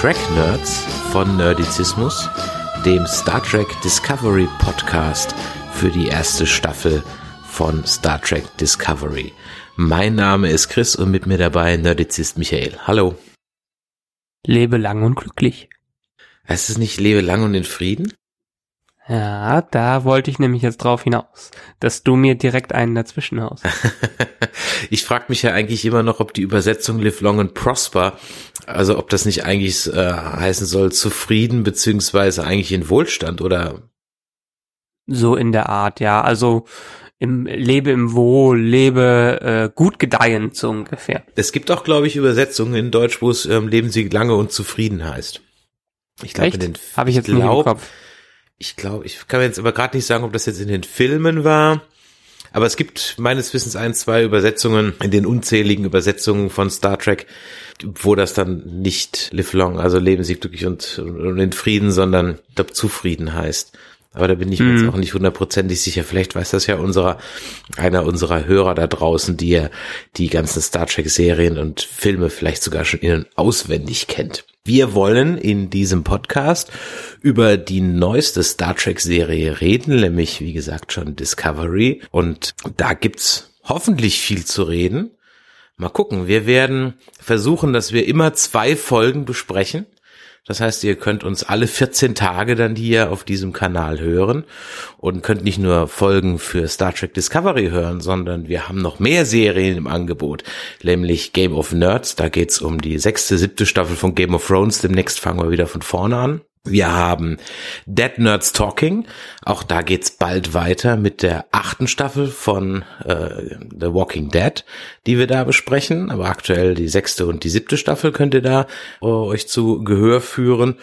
Track Nerds von Nerdizismus, dem Star Trek Discovery Podcast für die erste Staffel von Star Trek Discovery. Mein Name ist Chris und mit mir dabei Nerdizist Michael. Hallo. Lebe lang und glücklich. Heißt es nicht Lebe lang und in Frieden? Ja, da wollte ich nämlich jetzt drauf hinaus, dass du mir direkt einen dazwischen haust. ich frage mich ja eigentlich immer noch, ob die Übersetzung Live Long and Prosper, also ob das nicht eigentlich äh, heißen soll zufrieden beziehungsweise eigentlich in Wohlstand oder so in der Art, ja. Also im lebe im Wohl, lebe äh, gut gedeihen so ungefähr. Es gibt auch, glaube ich, Übersetzungen in Deutsch, wo es ähm, leben Sie lange und zufrieden heißt. Ich glaube, habe ich jetzt glaub, nicht im Kopf ich glaube, ich kann mir jetzt aber gerade nicht sagen, ob das jetzt in den Filmen war. Aber es gibt meines Wissens ein, zwei Übersetzungen in den unzähligen Übersetzungen von Star Trek, wo das dann nicht live long, also leben sie glücklich und, und in Frieden, sondern ich zufrieden heißt. Aber da bin ich mir jetzt mhm. auch nicht hundertprozentig sicher. Vielleicht weiß das ja unserer, einer unserer Hörer da draußen, die ja die ganzen Star Trek Serien und Filme vielleicht sogar schon innen auswendig kennt. Wir wollen in diesem Podcast über die neueste Star Trek Serie reden, nämlich wie gesagt schon Discovery. Und da gibt's hoffentlich viel zu reden. Mal gucken. Wir werden versuchen, dass wir immer zwei Folgen besprechen. Das heißt, ihr könnt uns alle 14 Tage dann hier auf diesem Kanal hören und könnt nicht nur Folgen für Star Trek Discovery hören, sondern wir haben noch mehr Serien im Angebot, nämlich Game of Nerds. Da geht's um die sechste, siebte Staffel von Game of Thrones. Demnächst fangen wir wieder von vorne an. Wir haben Dead Nerds Talking. Auch da geht's bald weiter mit der achten Staffel von äh, The Walking Dead, die wir da besprechen. Aber aktuell die sechste und die siebte Staffel könnt ihr da äh, euch zu Gehör führen.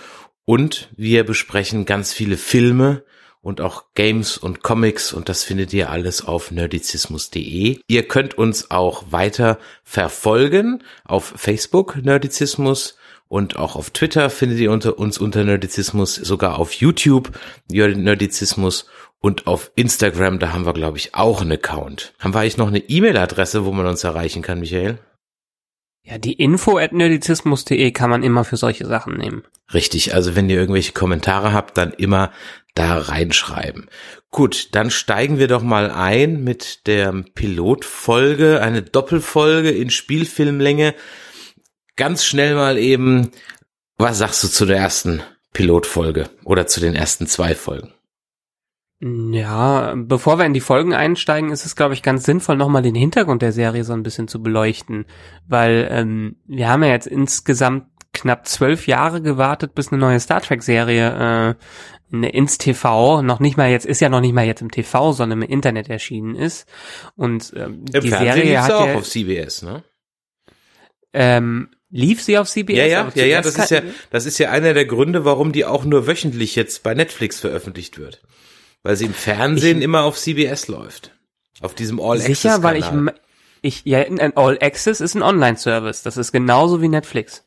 Und wir besprechen ganz viele Filme und auch Games und Comics und das findet ihr alles auf nerdizismus.de. Ihr könnt uns auch weiter verfolgen auf Facebook Nerdizismus und auch auf Twitter findet ihr unter uns unter Nerdizismus, sogar auf YouTube Nerdizismus und auf Instagram, da haben wir, glaube ich, auch einen Account. Haben wir eigentlich noch eine E-Mail-Adresse, wo man uns erreichen kann, Michael? Ja, die info at nerdizismus.de kann man immer für solche Sachen nehmen. Richtig, also wenn ihr irgendwelche Kommentare habt, dann immer da reinschreiben. Gut, dann steigen wir doch mal ein mit der Pilotfolge, eine Doppelfolge in Spielfilmlänge ganz schnell mal eben, was sagst du zu der ersten Pilotfolge oder zu den ersten zwei Folgen? Ja, bevor wir in die Folgen einsteigen, ist es, glaube ich, ganz sinnvoll, nochmal den Hintergrund der Serie so ein bisschen zu beleuchten. Weil ähm, wir haben ja jetzt insgesamt knapp zwölf Jahre gewartet, bis eine neue Star Trek-Serie äh, ins TV, noch nicht mal jetzt, ist ja noch nicht mal jetzt im TV, sondern im Internet erschienen ist. Und ähm, Im die Fernsehen Serie hat auch ja, auf CBS, ne? Ähm, Lief sie auf CBS? Ja, ja, ja, ja, das ist ja, das ist ja einer der Gründe, warum die auch nur wöchentlich jetzt bei Netflix veröffentlicht wird. Weil sie im Fernsehen ich, immer auf CBS läuft. Auf diesem All Access. Sicher, weil ich, ich, ja, ein All Access ist ein Online-Service. Das ist genauso wie Netflix.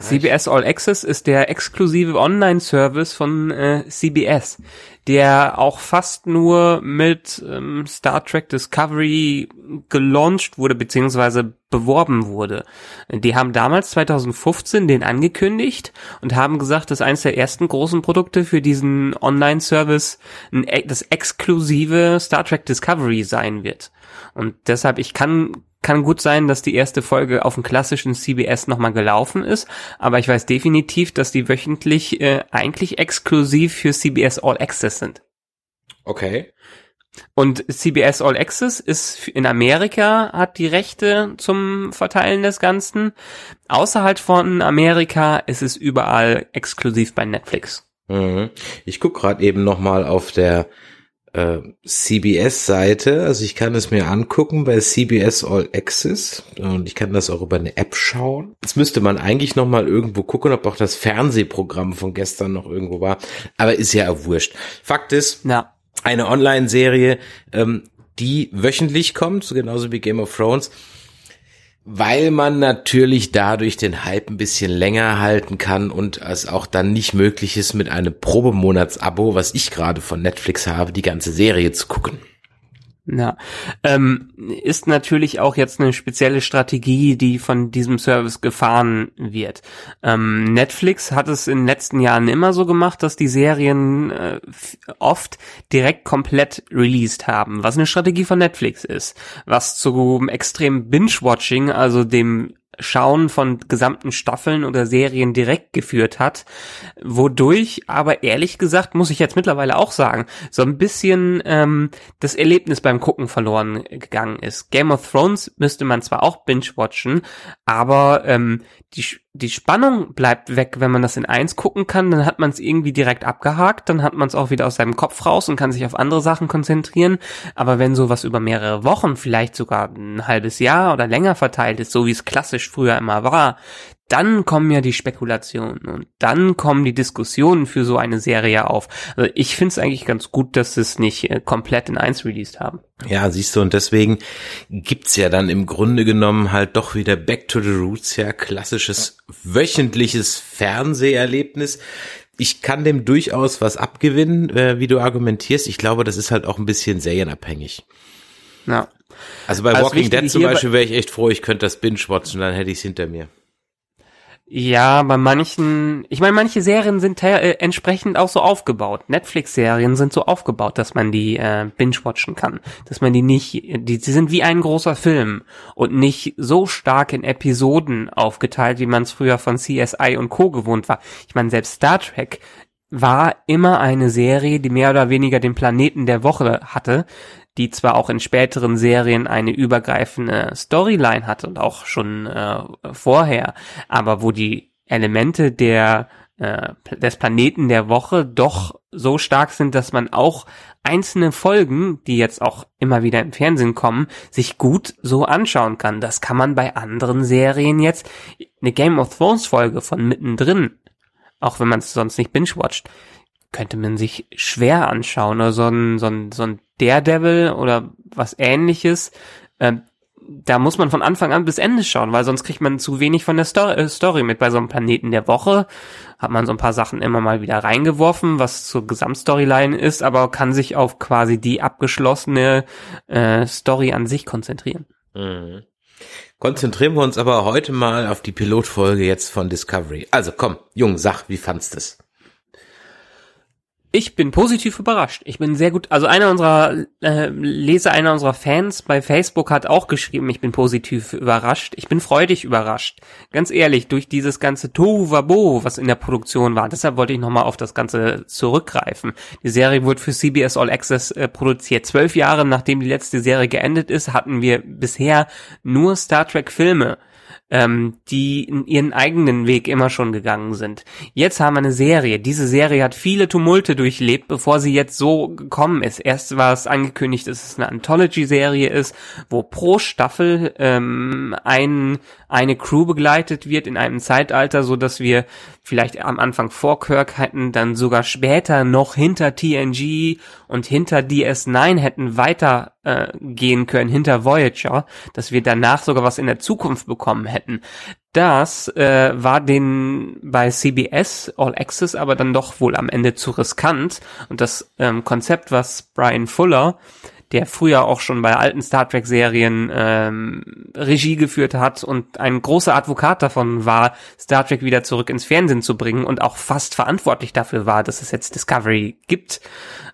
CBS All Access ist der exklusive Online-Service von äh, CBS, der auch fast nur mit ähm, Star Trek Discovery gelauncht wurde, beziehungsweise beworben wurde. Die haben damals 2015 den angekündigt und haben gesagt, dass eines der ersten großen Produkte für diesen Online-Service das exklusive Star Trek Discovery sein wird. Und deshalb, ich kann kann gut sein, dass die erste Folge auf dem klassischen CBS nochmal gelaufen ist, aber ich weiß definitiv, dass die wöchentlich äh, eigentlich exklusiv für CBS All Access sind. Okay. Und CBS All Access ist in Amerika, hat die Rechte zum Verteilen des Ganzen. Außerhalb von Amerika ist es überall exklusiv bei Netflix. Mhm. Ich guck gerade eben nochmal auf der äh, CBS-Seite. Also ich kann es mir angucken bei CBS All Access und ich kann das auch über eine App schauen. Jetzt müsste man eigentlich noch mal irgendwo gucken, ob auch das Fernsehprogramm von gestern noch irgendwo war. Aber ist ja auch wurscht. Fakt ist, ja. Eine Online-Serie, ähm, die wöchentlich kommt, so genauso wie Game of Thrones weil man natürlich dadurch den Hype ein bisschen länger halten kann und es auch dann nicht möglich ist, mit einem Probemonatsabo, was ich gerade von Netflix habe, die ganze Serie zu gucken. Ja, ähm, ist natürlich auch jetzt eine spezielle Strategie, die von diesem Service gefahren wird. Ähm, Netflix hat es in den letzten Jahren immer so gemacht, dass die Serien äh, oft direkt komplett released haben, was eine Strategie von Netflix ist, was zu extrem Binge-Watching, also dem Schauen von gesamten Staffeln oder Serien direkt geführt hat, wodurch aber ehrlich gesagt, muss ich jetzt mittlerweile auch sagen, so ein bisschen ähm, das Erlebnis beim Gucken verloren gegangen ist. Game of Thrones müsste man zwar auch binge-watchen, aber ähm, die, die Spannung bleibt weg, wenn man das in eins gucken kann, dann hat man es irgendwie direkt abgehakt, dann hat man es auch wieder aus seinem Kopf raus und kann sich auf andere Sachen konzentrieren. Aber wenn sowas über mehrere Wochen, vielleicht sogar ein halbes Jahr oder länger verteilt ist, so wie es klassisch früher immer war, dann kommen ja die Spekulationen und dann kommen die Diskussionen für so eine Serie auf. Also ich finde es eigentlich ganz gut, dass sie es nicht äh, komplett in eins released haben. Ja, siehst du, und deswegen gibt's ja dann im Grunde genommen halt doch wieder Back to the Roots, ja, klassisches wöchentliches Fernseherlebnis. Ich kann dem durchaus was abgewinnen, äh, wie du argumentierst. Ich glaube, das ist halt auch ein bisschen serienabhängig. Ja. Also bei also Walking Dead zum Beispiel wäre ich echt froh, ich könnte das binge-watchen, dann hätte ich es hinter mir. Ja, bei manchen, ich meine, manche Serien sind äh, entsprechend auch so aufgebaut. Netflix-Serien sind so aufgebaut, dass man die äh, binge-watchen kann. Dass man die nicht, die, die sind wie ein großer Film und nicht so stark in Episoden aufgeteilt, wie man es früher von CSI und Co. gewohnt war. Ich meine, selbst Star Trek war immer eine Serie, die mehr oder weniger den Planeten der Woche hatte, die zwar auch in späteren Serien eine übergreifende Storyline hat und auch schon äh, vorher, aber wo die Elemente der äh, des Planeten der Woche doch so stark sind, dass man auch einzelne Folgen, die jetzt auch immer wieder im Fernsehen kommen, sich gut so anschauen kann. Das kann man bei anderen Serien jetzt. Eine Game of Thrones Folge von mittendrin, auch wenn man es sonst nicht binge-watcht, könnte man sich schwer anschauen oder so ein, so ein, so ein Daredevil oder was ähnliches. Äh, da muss man von Anfang an bis Ende schauen, weil sonst kriegt man zu wenig von der Story, äh, Story mit. Bei so einem Planeten der Woche hat man so ein paar Sachen immer mal wieder reingeworfen, was zur Gesamtstoryline ist, aber kann sich auf quasi die abgeschlossene äh, Story an sich konzentrieren. Mhm. Konzentrieren wir uns aber heute mal auf die Pilotfolge jetzt von Discovery. Also komm, Jung, sag, wie fandst es? Ich bin positiv überrascht. Ich bin sehr gut. Also einer unserer äh, Leser, einer unserer Fans bei Facebook hat auch geschrieben, ich bin positiv überrascht. Ich bin freudig überrascht. Ganz ehrlich, durch dieses ganze Tohu Wabo, was in der Produktion war. Deshalb wollte ich nochmal auf das Ganze zurückgreifen. Die Serie wurde für CBS All Access äh, produziert. Zwölf Jahre nachdem die letzte Serie geendet ist, hatten wir bisher nur Star Trek Filme ähm, die in ihren eigenen Weg immer schon gegangen sind. Jetzt haben wir eine Serie. Diese Serie hat viele Tumulte durchlebt, bevor sie jetzt so gekommen ist. Erst war es angekündigt, dass es eine Anthology-Serie ist, wo pro Staffel ähm, ein, eine Crew begleitet wird in einem Zeitalter, so dass wir vielleicht am Anfang vor Kirk hätten, dann sogar später noch hinter TNG und hinter DS9 hätten weiter äh, gehen können, hinter Voyager, dass wir danach sogar was in der Zukunft bekommen hätten. Das äh, war den bei CBS All Access aber dann doch wohl am Ende zu riskant. Und das ähm, Konzept, was Brian Fuller der früher auch schon bei alten Star Trek Serien ähm, Regie geführt hat und ein großer Advokat davon war, Star Trek wieder zurück ins Fernsehen zu bringen und auch fast verantwortlich dafür war, dass es jetzt Discovery gibt,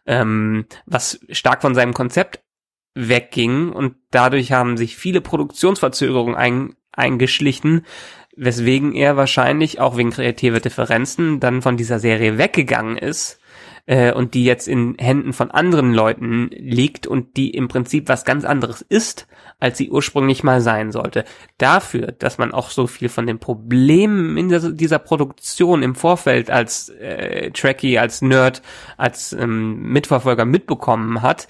ähm, was stark von seinem Konzept wegging. Und dadurch haben sich viele Produktionsverzögerungen ein, eingeschlichen, weswegen er wahrscheinlich auch wegen kreativer Differenzen dann von dieser Serie weggegangen ist äh, und die jetzt in Händen von anderen Leuten liegt und die im Prinzip was ganz anderes ist, als sie ursprünglich mal sein sollte. Dafür, dass man auch so viel von den Problemen in dieser, Produktion im Vorfeld als äh, Trekkie, als Nerd, als ähm, Mitverfolger mitbekommen hat,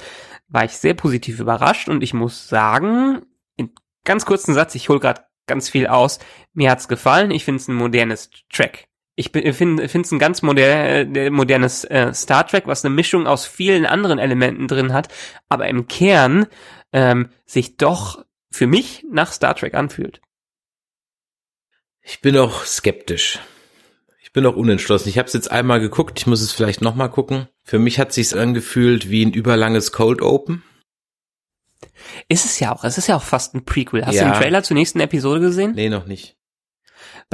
war ich sehr positiv überrascht und ich muss sagen, in ganz kurzen Satz, ich hole gerade ganz viel aus, mir hat's gefallen, ich finde es ein modernes Track. Ich finde es ein ganz moder äh, modernes äh, Star Trek, was eine Mischung aus vielen anderen Elementen drin hat, aber im Kern ähm, sich doch für mich nach Star Trek anfühlt. Ich bin auch skeptisch. Ich bin auch unentschlossen. Ich habe es jetzt einmal geguckt, ich muss es vielleicht nochmal gucken. Für mich hat sich's angefühlt wie ein überlanges Cold Open. Ist es ja auch. Es ist ja auch fast ein Prequel. Hast Ja. du den Trailer zur nächsten Episode gesehen? Nee, noch nicht.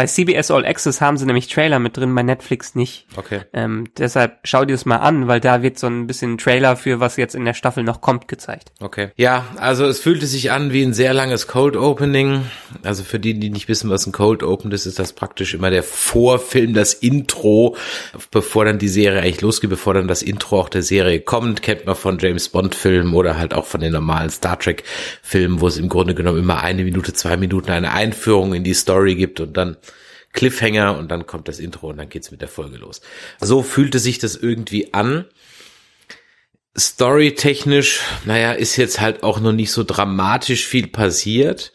Bei CBS All Access haben sie nämlich Trailer mit drin, bei Netflix nicht. Okay. Ähm, deshalb schau dir das mal an, weil da wird so ein bisschen Trailer für was jetzt in der Staffel noch kommt gezeigt. Okay. Ja, also es fühlte sich an wie ein sehr langes Cold Opening. Also für die, die nicht wissen, was ein Cold Open ist, ist das praktisch immer der Vorfilm, das Intro, bevor dann die Serie eigentlich losgeht, bevor dann das Intro auch der Serie kommt, kennt man von James Bond Filmen oder halt auch von den normalen Star Trek Filmen, wo es im Grunde genommen immer eine Minute, zwei Minuten eine Einführung in die Story gibt und dann Cliffhanger und dann kommt das Intro und dann geht's mit der Folge los. So fühlte sich das irgendwie an. Storytechnisch, naja, ist jetzt halt auch noch nicht so dramatisch viel passiert.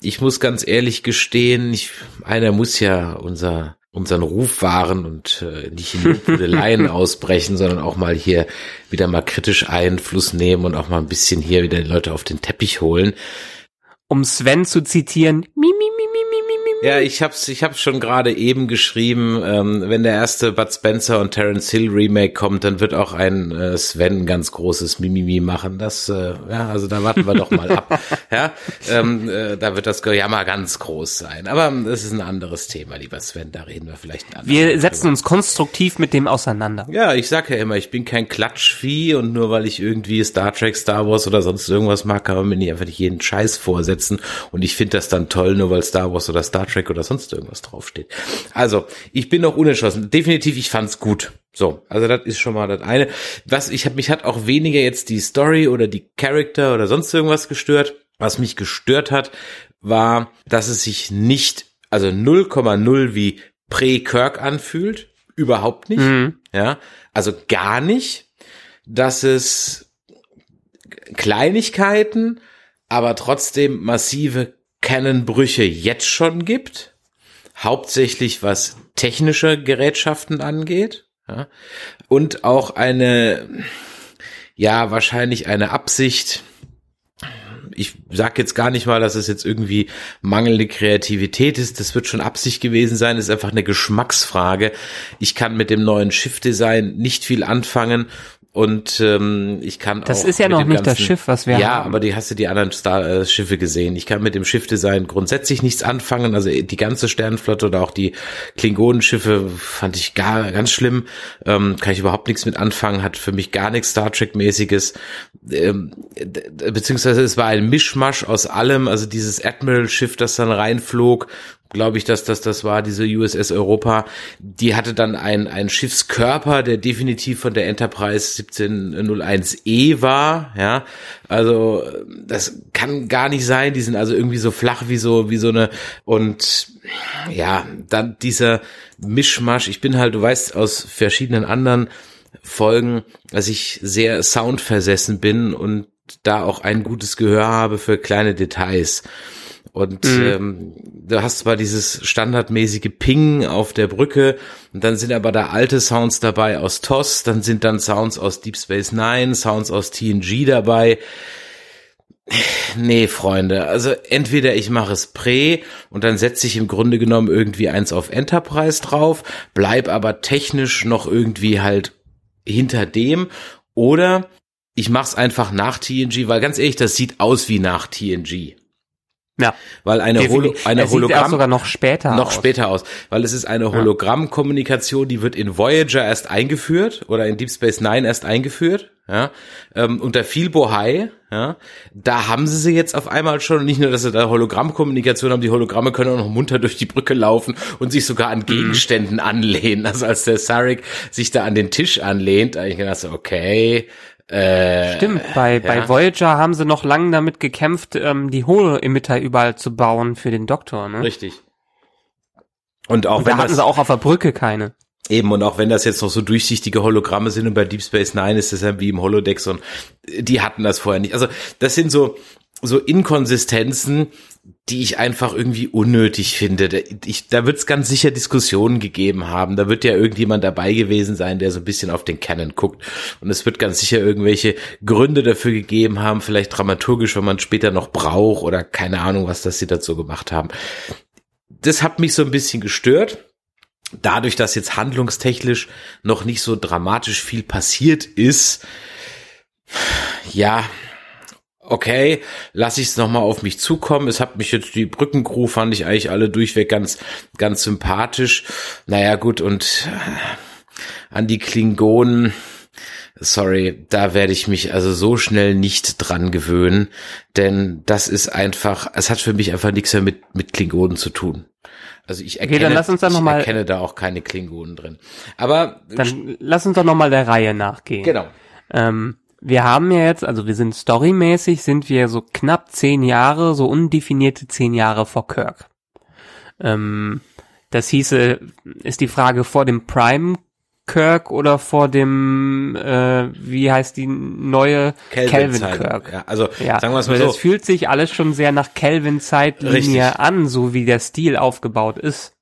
Ich muss ganz ehrlich gestehen, ich, einer muss ja unser, unseren Ruf wahren und äh, nicht in Lobhudeleien ausbrechen, sondern auch mal hier wieder mal kritisch Einfluss nehmen und auch mal ein bisschen hier wieder die Leute auf den Teppich holen. Um Sven zu zitieren, mi, mi, mi, mi, mi, mi, mi. Ja, ich hab's, ich hab's schon gerade eben geschrieben. Ähm, wenn der erste Bud Spencer und Terence Hill Remake kommt, dann wird auch ein äh, Sven ein ganz großes Mimimi machen. Das, äh, ja, also da warten wir doch mal ab. Ja, ähm, äh, da wird das Gejammer ganz groß sein. Aber ähm, das ist ein anderes Thema, lieber Sven. Da reden wir vielleicht ein Mal Wir setzen drüber. uns konstruktiv mit dem auseinander. Ja, ich sag ja immer, ich bin kein Klatschvieh und nur weil ich irgendwie Star Trek, Star Wars oder sonst irgendwas mag, kann man mir nicht einfach nicht jeden Scheiß vorsetzen und ich finde das dann toll, nur weil Star Wars oder Star Trek oder sonst irgendwas draufsteht. Also, ich bin noch unentschlossen. Definitiv, ich fand's gut. So, also das ist schon mal das eine. Was ich habe mich hat auch weniger jetzt die Story oder die Charakter oder sonst irgendwas gestört. Was mich gestört hat, war, dass es sich nicht, also 0,0 wie Prä-Kirk anfühlt. Überhaupt nicht. Mhm. Ja, also gar nicht, dass es Kleinigkeiten, aber trotzdem massive Kennenbrüche jetzt schon gibt. Hauptsächlich was technische Gerätschaften angeht. Ja, und auch eine, ja, wahrscheinlich eine Absicht, ich sag jetzt gar nicht mal, dass es jetzt irgendwie mangelnde Kreativität ist. Das wird schon Absicht gewesen sein. Das ist einfach eine Geschmacksfrage. Ich kann mit dem neuen Schiffdesign nicht viel anfangen. Und ähm, ich kann Das auch ist ja noch nicht das ganzen- Schiff, was wir ja, haben. aber die hast du die anderen Star äh, Schiffe gesehen. Ich kann mit dem Schiffdesign grundsätzlich nichts anfangen. Also die ganze Sternenflotte oder auch die Klingonenschiffe fand ich gar ganz schlimm. Ähm, kann ich überhaupt nichts mit anfangen. Hat für mich gar nichts Star Trek mäßiges. Ähm, beziehungsweise es war ein Mischmasch aus allem. Also dieses Admiral Schiff, das dann reinflog glaube ich, dass das das war, diese USS Europa, die hatte dann ein, ein Schiffskörper, der definitiv von der Enterprise 1701E war, ja, also das kann gar nicht sein, die sind also irgendwie so flach wie so, wie so eine, und ja, dann dieser Mischmasch, ich bin halt, du weißt, aus verschiedenen anderen Folgen, dass ich sehr soundversessen bin und da auch ein gutes Gehör habe für kleine Details. Und ähm, du hast zwar dieses standardmäßige Ping auf der Brücke, und dann sind aber da alte Sounds dabei aus TOS, dann sind dann Sounds aus Deep Space Nine, Sounds aus TNG dabei. Nee, Freunde, also entweder ich mache es Prä und dann setze ich im Grunde genommen irgendwie eins auf Enterprise drauf, bleib aber technisch noch irgendwie halt hinter dem oder ich mach's einfach nach TNG, weil ganz ehrlich, das sieht aus wie nach TNG. Ja. Weil eine, Holo, Definitiv. eine Er sieht auch Hologramm sogar noch später noch aus. später aus, weil es ist eine Hologrammkommunikation, die wird in Voyager erst eingeführt oder in Deep Space Nine erst eingeführt, ja, ähm, unter viel Bohai, ja, da haben sie sie jetzt auf einmal schon, nicht nur, dass sie da Hologrammkommunikation haben, die Hologramme können auch noch munter durch die Brücke laufen und sich sogar an Gegenständen anlehnen, also als der Sarek sich da an den Tisch anlehnt, da hab ich gedacht, so, okay, äh, Stimmt, bei, bei ja. Voyager haben sie noch lange damit gekämpft, ähm, die Holo-Emitter überall zu bauen für den Doktor. Ne? richtig. Und auch Und wenn da hatten das, sie auch auf der Brücke keine. Eben, und auch wenn das jetzt noch so durchsichtige Hologramme sind und bei Deep Space Nine ist das ja wie im Holodeck so, ein- die hatten das vorher nicht. Also das sind so, so Inkonsistenzen, die ich einfach irgendwie unnötig finde. Da, ich, da wird es ganz sicher Diskussionen gegeben haben. Da wird ja irgendjemand dabei gewesen sein, der so ein bisschen auf den Canon guckt. Und es wird ganz sicher irgendwelche Gründe dafür gegeben haben, vielleicht dramaturgisch, wenn man später noch braucht oder keine Ahnung, was das sie dazu gemacht haben. Das hat mich so ein bisschen gestört dadurch, dass jetzt handlungstechnisch noch nicht so dramatisch viel passiert ist, ja, okay, lass ich es nochmal auf mich zukommen. Es hat mich jetzt, die Brückencrew fand ich eigentlich alle durchweg ganz, ganz sympathisch. Naja, gut, und äh, an die Klingonen, sorry, da werde ich mich also so schnell nicht dran gewöhnen, denn das ist einfach, es hat für mich einfach nichts mehr mit, mit Klingonen zu tun. Also ich erkenne, okay, dann lass uns dann noch mal, erkenne da auch keine Klingonen drin. Aber dann lass uns doch noch mal der Reihe nachgehen. Genau. Ähm, wir haben ja jetzt, also wir sind storymäßig, sind wir so knapp zehn Jahre, so undefinierte zehn Jahre vor Kirk. Ähm, das hieße, ist die Frage vor dem Prime Kirk oder vor dem, äh, wie heißt die neue Kelvin, Kirk? Ja, also ja, sagen wir es mal so. Das fühlt sich alles schon sehr nach Kelvin-Zeitlinie an, so wie der Stil aufgebaut ist.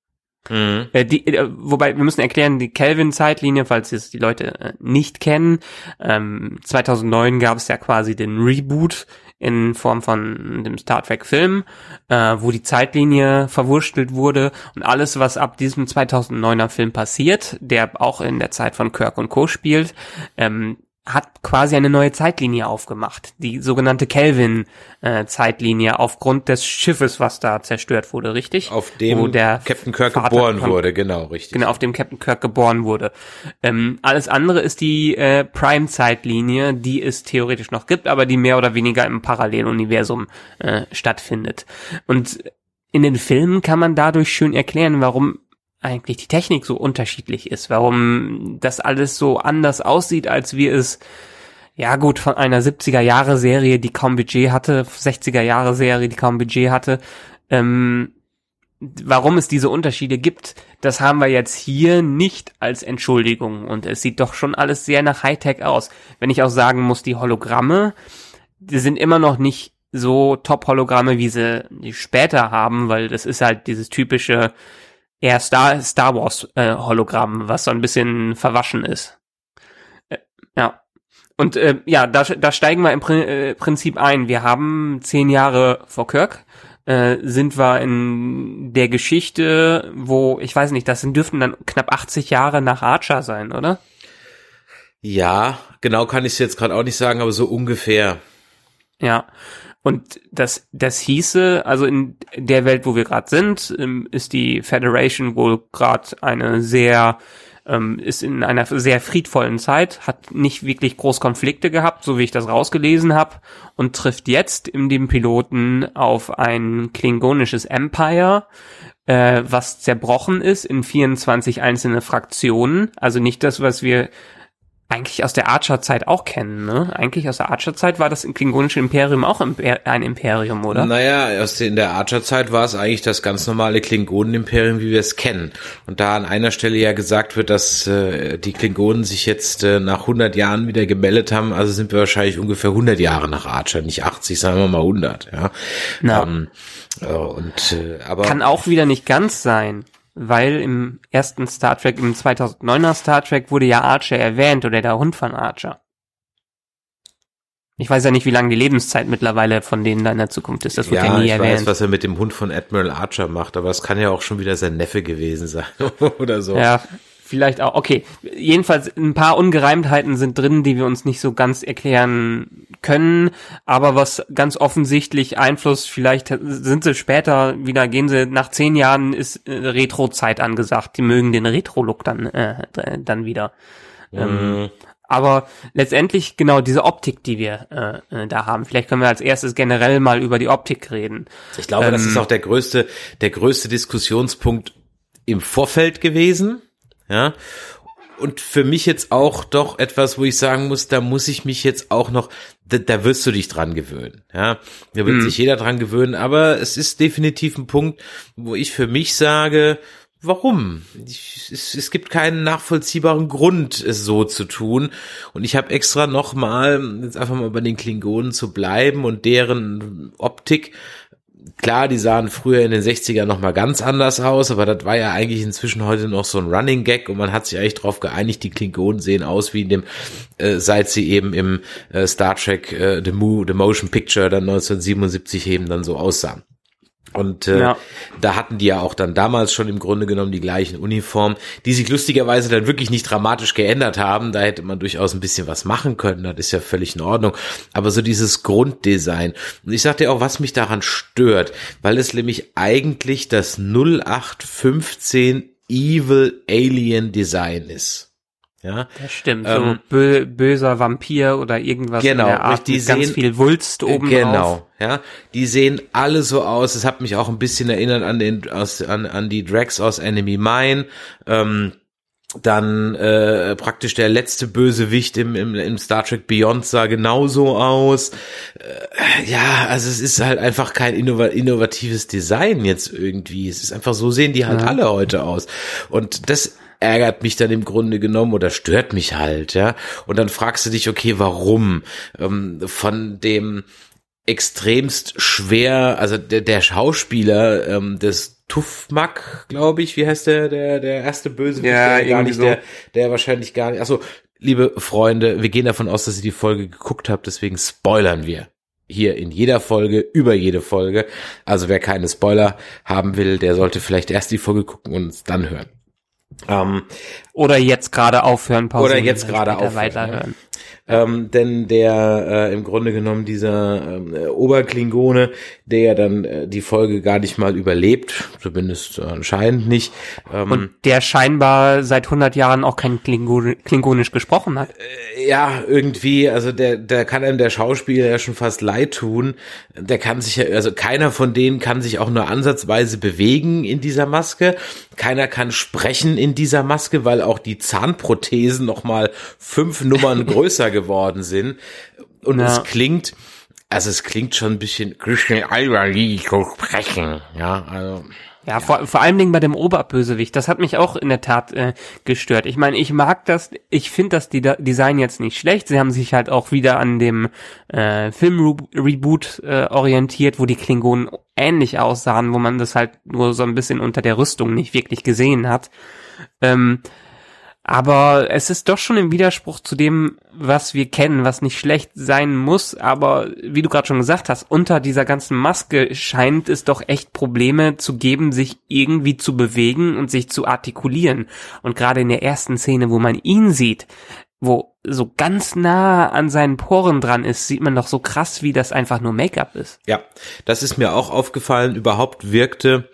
Mhm. Äh, die, äh, wobei wir müssen erklären, die Kelvin-Zeitlinie, falls es die Leute äh, nicht kennen, ähm, 2009 gab es ja quasi den Reboot in Form von dem Star Trek Film, äh, wo die Zeitlinie verwurstelt wurde und alles, was ab diesem 2009er Film passiert, der auch in der Zeit von Kirk und Co. spielt, ähm, hat quasi eine neue Zeitlinie aufgemacht, die sogenannte Kelvin-Zeitlinie äh, aufgrund des Schiffes, was da zerstört wurde, richtig? Auf dem Wo der Captain Kirk Vater geboren von, wurde, genau, richtig. Genau, auf dem Captain Kirk geboren wurde. Ähm, alles andere ist die äh, Prime-Zeitlinie, die es theoretisch noch gibt, aber die mehr oder weniger im Paralleluniversum äh, stattfindet. Und in den Filmen kann man dadurch schön erklären, warum eigentlich die Technik so unterschiedlich ist, warum das alles so anders aussieht, als wir es ja gut, von einer 70er Jahre Serie, die kaum Budget hatte, 60er Jahre Serie, die kaum Budget hatte, ähm, warum es diese Unterschiede gibt, das haben wir jetzt hier nicht als Entschuldigung und es sieht doch schon alles sehr nach Hightech aus. Wenn ich auch sagen muss, die Hologramme, die sind immer noch nicht so Top-Hologramme, wie sie die später haben, weil das ist halt dieses typische, eher Star, Star Wars äh, Hologramm, was so ein bisschen verwaschen ist. Äh, ja. Und äh, ja, da, da steigen wir im Prin äh, Prinzip ein. Wir haben zehn Jahre vor Kirk, äh, sind wir in der Geschichte, wo, ich weiß nicht, das sind, dürften dann knapp 80 Jahre nach Archer sein, oder? Ja, genau kann ich es jetzt gerade auch nicht sagen, aber so ungefähr. Ja. Und das, das hieße, also in der Welt, wo wir gerade sind, ähm, ist die Federation wohl gerade eine sehr, ähm, ist in einer sehr friedvollen Zeit, hat nicht wirklich groß Konflikte gehabt, so wie ich das rausgelesen habe, und trifft jetzt in dem Piloten auf ein klingonisches Empire, äh, was zerbrochen ist in 24 einzelne Fraktionen. Also nicht das, was wir eigentlich aus der Archer-Zeit auch kennen, ne? Eigentlich aus der Archer-Zeit war das klingonische Imperium auch ein Imperium, oder? Naja, aus der, in der Archer-Zeit war es eigentlich das ganz normale Klingonen-Imperium, wie wir es kennen. Und da an einer Stelle ja gesagt wird, dass äh, die Klingonen sich jetzt äh, nach 100 Jahren wieder gemeldet haben, also sind wir wahrscheinlich ungefähr 100 Jahre nach Archer, nicht 80, sagen wir mal 100, ja. Na. Ähm, äh, und, äh, aber Kann auch wieder nicht ganz sein weil im ersten Star Trek, im 2009er Star Trek wurde ja Archer erwähnt oder der Hund von Archer. Ich weiß ja nicht, wie lange die Lebenszeit mittlerweile von denen da in der Zukunft ist. Das wird ja, ja nie ich erwähnt. Ich weiß, was er mit dem Hund von Admiral Archer macht, aber es kann ja auch schon wieder sein Neffe gewesen sein oder so. Ja, vielleicht auch. Okay, jedenfalls ein paar Ungereimtheiten sind drin, die wir uns nicht so ganz erklären können, aber was ganz offensichtlich Einfluss, vielleicht sind sie später wieder, gehen sie nach zehn Jahren ist äh, Retro-Zeit angesagt. Die mögen den Retro-Look dann äh, dann wieder. Ähm, mhm. Ähm, aber letztendlich genau diese Optik, die wir äh, äh, da haben. Vielleicht können wir als erstes generell mal über die Optik reden. Ich glaube, ähm, das ist auch der größte, der größte Diskussionspunkt im Vorfeld gewesen ja. Und für mich jetzt auch doch etwas, wo ich sagen muss, da muss ich mich jetzt auch noch, da, da wirst du dich dran gewöhnen. Ja, da wird mhm. sich jeder dran gewöhnen, aber es ist definitiv ein Punkt, wo ich für mich sage, warum? Ich, es, es gibt keinen nachvollziehbaren Grund, es so zu tun. Und ich habe extra nochmal, jetzt einfach mal bei den Klingonen zu bleiben und deren Optik klar, die sahen früher in den 60ern noch mal ganz anders aus, aber das war ja eigentlich inzwischen heute noch so ein Running Gag und man hat sich eigentlich darauf geeinigt, die Klingonen sehen aus wie in dem, äh, seit sie eben im äh, Star Trek äh, The, Mo The Motion Picture dann 1977 eben dann so aussahen. Und äh, ja. da hatten die ja auch dann damals schon im Grunde genommen die gleichen Uniformen, die sich lustigerweise dann wirklich nicht dramatisch geändert haben. Da hätte man durchaus ein bisschen was machen können, das ist ja völlig in Ordnung. Aber so dieses Grunddesign. Und ich sagte auch, was mich daran stört, weil es nämlich eigentlich das 0815 Evil Alien Design ist. Ja, das stimmt. Ähm, so bö böser Vampir oder irgendwas genau, in der Art die sehen, ganz viel Wulst oben Genau, ja. Die sehen alle so aus. Es hat mich auch ein bisschen erinnert an den aus, an, an die Drags aus Enemy Mine. Ähm, dann äh, praktisch der letzte Bösewicht im, im, im Star Trek Beyond sah genauso aus. Äh, ja, also es ist halt einfach kein innova innovatives Design jetzt irgendwie. Es ist einfach so sehen die halt ja. alle heute aus. Und das ärgert mich dann im Grunde genommen oder stört mich halt, ja. Und dann fragst du dich, okay, warum? Ähm, von dem extremst schwer, also der, der Schauspieler ähm, des Tuffmack, glaube ich, wie heißt der, der, der erste Böse? Ja, der gar nicht, so. der, der wahrscheinlich gar nicht, also liebe Freunde, wir gehen davon aus, dass ihr die Folge geguckt habt, deswegen spoilern wir hier in jeder Folge, über jede Folge. Also wer keine Spoiler haben will, der sollte vielleicht erst die Folge gucken und uns dann hören. Ähm, oder jetzt gerade aufhören, Pause. Oder jetzt gerade aufhören. Weiterhören. Ähm, denn der äh, im Grunde genommen dieser ähm, äh, Oberklingone, der dann äh, die Folge gar nicht mal überlebt, zumindest anscheinend nicht. Ähm, Und der scheinbar seit 100 Jahren auch kein Klingon Klingonisch gesprochen hat. Äh, ja, irgendwie, also der, der kann einem der Schauspieler ja schon fast leid tun. Der kann sich ja, also keiner von denen kann sich auch nur ansatzweise bewegen in dieser Maske. Keiner kann sprechen in dieser Maske, weil auch die Zahnprothesen noch mal fünf Nummern größer geworden sind. Und ja. es klingt, also es klingt schon ein bisschen Christian sprechen, ja, also. Ja, ja. Vor, vor allen Dingen bei dem Oberbösewicht, das hat mich auch in der Tat äh, gestört. Ich meine, ich mag das, ich finde das die Design jetzt nicht schlecht. Sie haben sich halt auch wieder an dem äh, Film-Reboot äh, orientiert, wo die Klingonen ähnlich aussahen, wo man das halt nur so ein bisschen unter der Rüstung nicht wirklich gesehen hat. Ähm, aber es ist doch schon im Widerspruch zu dem, was wir kennen, was nicht schlecht sein muss. Aber wie du gerade schon gesagt hast, unter dieser ganzen Maske scheint es doch echt Probleme zu geben, sich irgendwie zu bewegen und sich zu artikulieren. Und gerade in der ersten Szene, wo man ihn sieht, wo so ganz nah an seinen Poren dran ist, sieht man doch so krass, wie das einfach nur Make-up ist. Ja, das ist mir auch aufgefallen. Überhaupt wirkte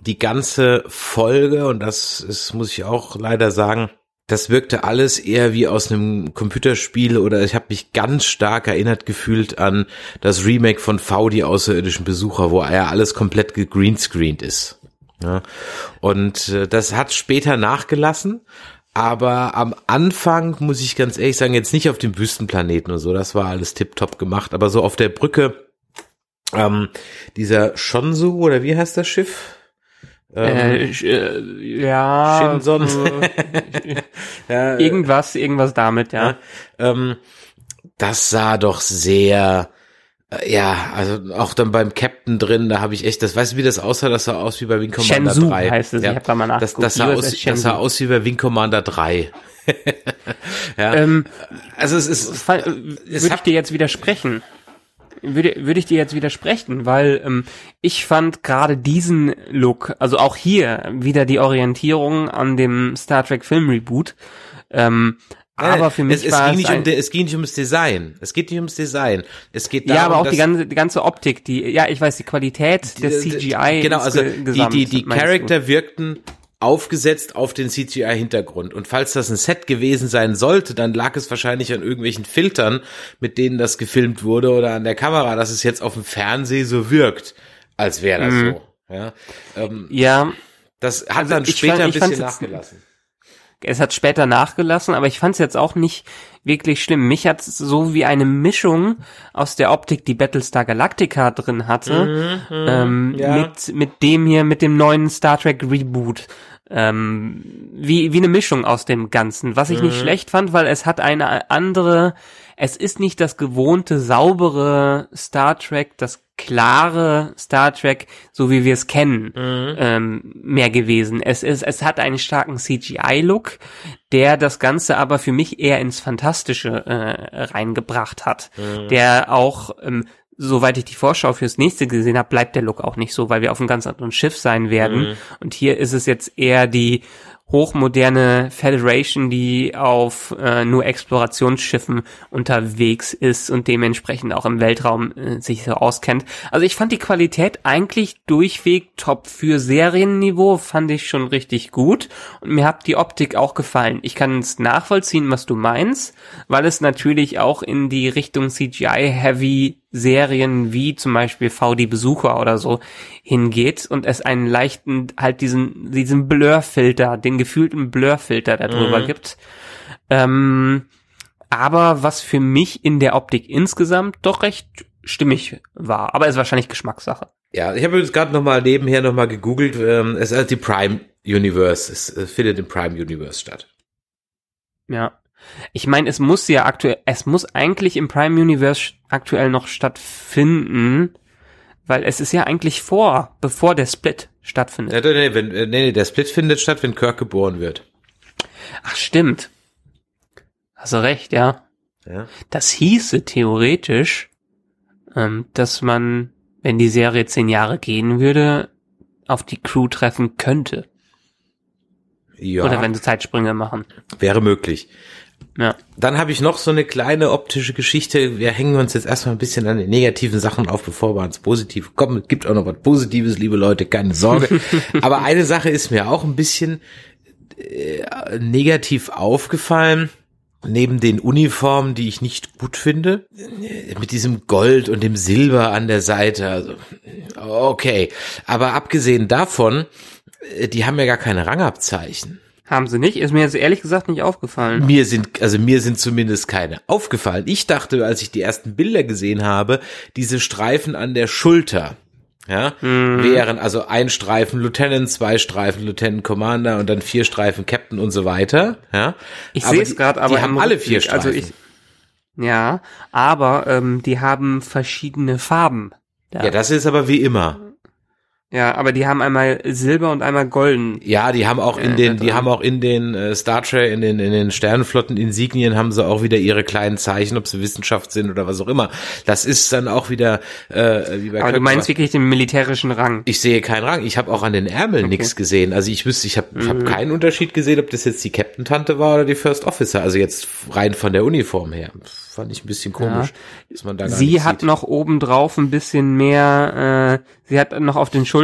die ganze Folge, und das ist, muss ich auch leider sagen, das wirkte alles eher wie aus einem Computerspiel oder ich habe mich ganz stark erinnert gefühlt an das Remake von V, die außerirdischen Besucher, wo ja alles komplett gegreenscreened ist. Ja. Und äh, das hat später nachgelassen, aber am Anfang muss ich ganz ehrlich sagen, jetzt nicht auf dem Wüstenplaneten und so, das war alles tipptopp gemacht, aber so auf der Brücke, ähm, dieser Shonsu oder wie heißt das Schiff? Ähm, äh, äh, ja. Shinson. Äh, ja, irgendwas, irgendwas damit, ja. ja ähm, das sah doch sehr, äh, ja, also auch dann beim Captain drin, da habe ich echt, das weißt du, wie das aussah? Das sah aus wie bei Wing Commander Shenzhou 3. heißt es, ja, ich hab da mal nachgeguckt. Das, das, sah aus, das sah aus wie bei Wing Commander 3. ja. Ähm, also es ist, würde ich dir jetzt widersprechen würde, würde ich dir jetzt widersprechen, weil ähm, ich fand gerade diesen Look, also auch hier wieder die Orientierung an dem Star Trek Film Reboot, ähm, aber für mich es, es war ging es nicht um, es ging nicht ums Design. Es geht nicht ums Design. Es geht darum, ja, aber auch die ganze, die ganze Optik, die, ja, ich weiß, die Qualität die, des CGI. Genau, also die, die, die Charakter wirkten aufgesetzt auf den CGI-Hintergrund. Und falls das ein Set gewesen sein sollte, dann lag es wahrscheinlich an irgendwelchen Filtern, mit denen das gefilmt wurde oder an der Kamera, dass es jetzt auf dem Fernseh so wirkt, als wäre das mhm. so. Ja, ähm, ja. Das hat also dann später fand, ein bisschen nachgelassen. Es hat später nachgelassen, aber ich fand es jetzt auch nicht wirklich schlimm. Mich hat es so wie eine Mischung aus der Optik, die Battlestar Galactica drin hatte, mhm, mhm ähm, ja. mit, mit dem hier, mit dem neuen Star Trek Reboot ähm, wie, wie eine Mischung aus dem Ganzen, was ich mhm. nicht schlecht fand, weil es hat eine andere, es ist nicht das gewohnte, saubere Star Trek, das klare Star Trek, so wie wir es kennen, mhm. ähm, mehr gewesen. Es ist, es hat einen starken CGI-Look, der das Ganze aber für mich eher ins Fantastische äh, reingebracht hat, mhm. der auch ähm, soweit ich die Vorschau fürs nächste gesehen habe, bleibt der Look auch nicht so, weil wir auf einem ganz anderen Schiff sein werden. Mhm. Und hier ist es jetzt eher die hochmoderne Federation, die auf äh, nur Explorationsschiffen unterwegs ist und dementsprechend auch im Weltraum äh, sich so auskennt. Also ich fand die Qualität eigentlich durchweg top für Serienniveau, fand ich schon richtig gut und mir hat die Optik auch gefallen. Ich kann es nachvollziehen, was du meinst, weil es natürlich auch in die Richtung CGI-heavy Serien wie zum Beispiel VD Besucher oder so hingeht und es einen leichten, halt diesen, diesen Blurfilter, den gefühlten Blurfilter darüber Mhm. gibt. Ähm, aber was für mich in der Optik insgesamt doch recht stimmig war. Aber ist wahrscheinlich Geschmackssache. Ja, ich habe jetzt gerade noch mal nebenher noch mal gegoogelt. Ähm, es ist halt die Prime Universe. Es äh, findet im Prime Universe statt. Ja. Ich meine, es muss ja aktuell, es muss eigentlich im Prime Universe aktuell noch stattfinden, weil es ist ja eigentlich vor, bevor der Split stattfindet. Nee, nee, wenn, äh, nee, nee, der Split findet statt, wenn Kirk geboren wird. Ach, stimmt. Hast du recht, ja. Ja. Das hieße theoretisch, ähm, dass man, wenn die Serie zehn Jahre gehen würde, auf die Crew treffen könnte. Ja, Oder wenn sie Zeitsprünge machen. wäre möglich. Ja. Dann habe ich noch so eine kleine optische Geschichte. Wir hängen uns jetzt erstmal ein bisschen an den negativen Sachen auf, bevor wir ans Positive kommen. Es gibt auch noch was Positives, liebe Leute, keine Sorge. Aber eine Sache ist mir auch ein bisschen äh, negativ aufgefallen. Neben den Uniformen, die ich nicht gut finde, äh, mit diesem Gold und dem Silber an der Seite. Also, okay. Aber abgesehen davon, äh, die haben ja gar keine Rangabzeichen. Haben sie nicht? Ist mir jetzt ehrlich gesagt nicht aufgefallen. Mir sind, also mir sind zumindest keine aufgefallen. Ich dachte, als ich die ersten Bilder gesehen habe, diese Streifen an der Schulter, ja, Mhm. wären also ein Streifen Lieutenant, zwei Streifen Lieutenant Commander und dann vier Streifen Captain und so weiter, ja. Ich sehe es gerade, aber die haben alle vier Also Streifen. ich, ja, aber ähm, die haben verschiedene Farben. Da. Ja, das ist aber wie immer. Ja, aber die haben einmal Silber und einmal Golden. Ja, die haben auch in Äh, den, die haben auch in den äh, Star Trek, in den in den Sternenflotten-Insignien haben sie auch wieder ihre kleinen Zeichen, ob sie Wissenschaft sind oder was auch immer. Das ist dann auch wieder äh, wie bei Aber du Kirk, meinst wirklich den militärischen Rang. Ich sehe keinen Rang. Ich habe auch an den Ärmeln Okay. nichts gesehen. Also ich wüsste, ich habe Mhm. hab keinen Unterschied gesehen, ob das jetzt die Captain-Tante war oder die First Officer. Also jetzt rein von der Uniform her. Fand ich ein bisschen komisch, dass man da Sie hat sieht. noch obendrauf ein bisschen mehr, äh, sie hat noch auf den Schultern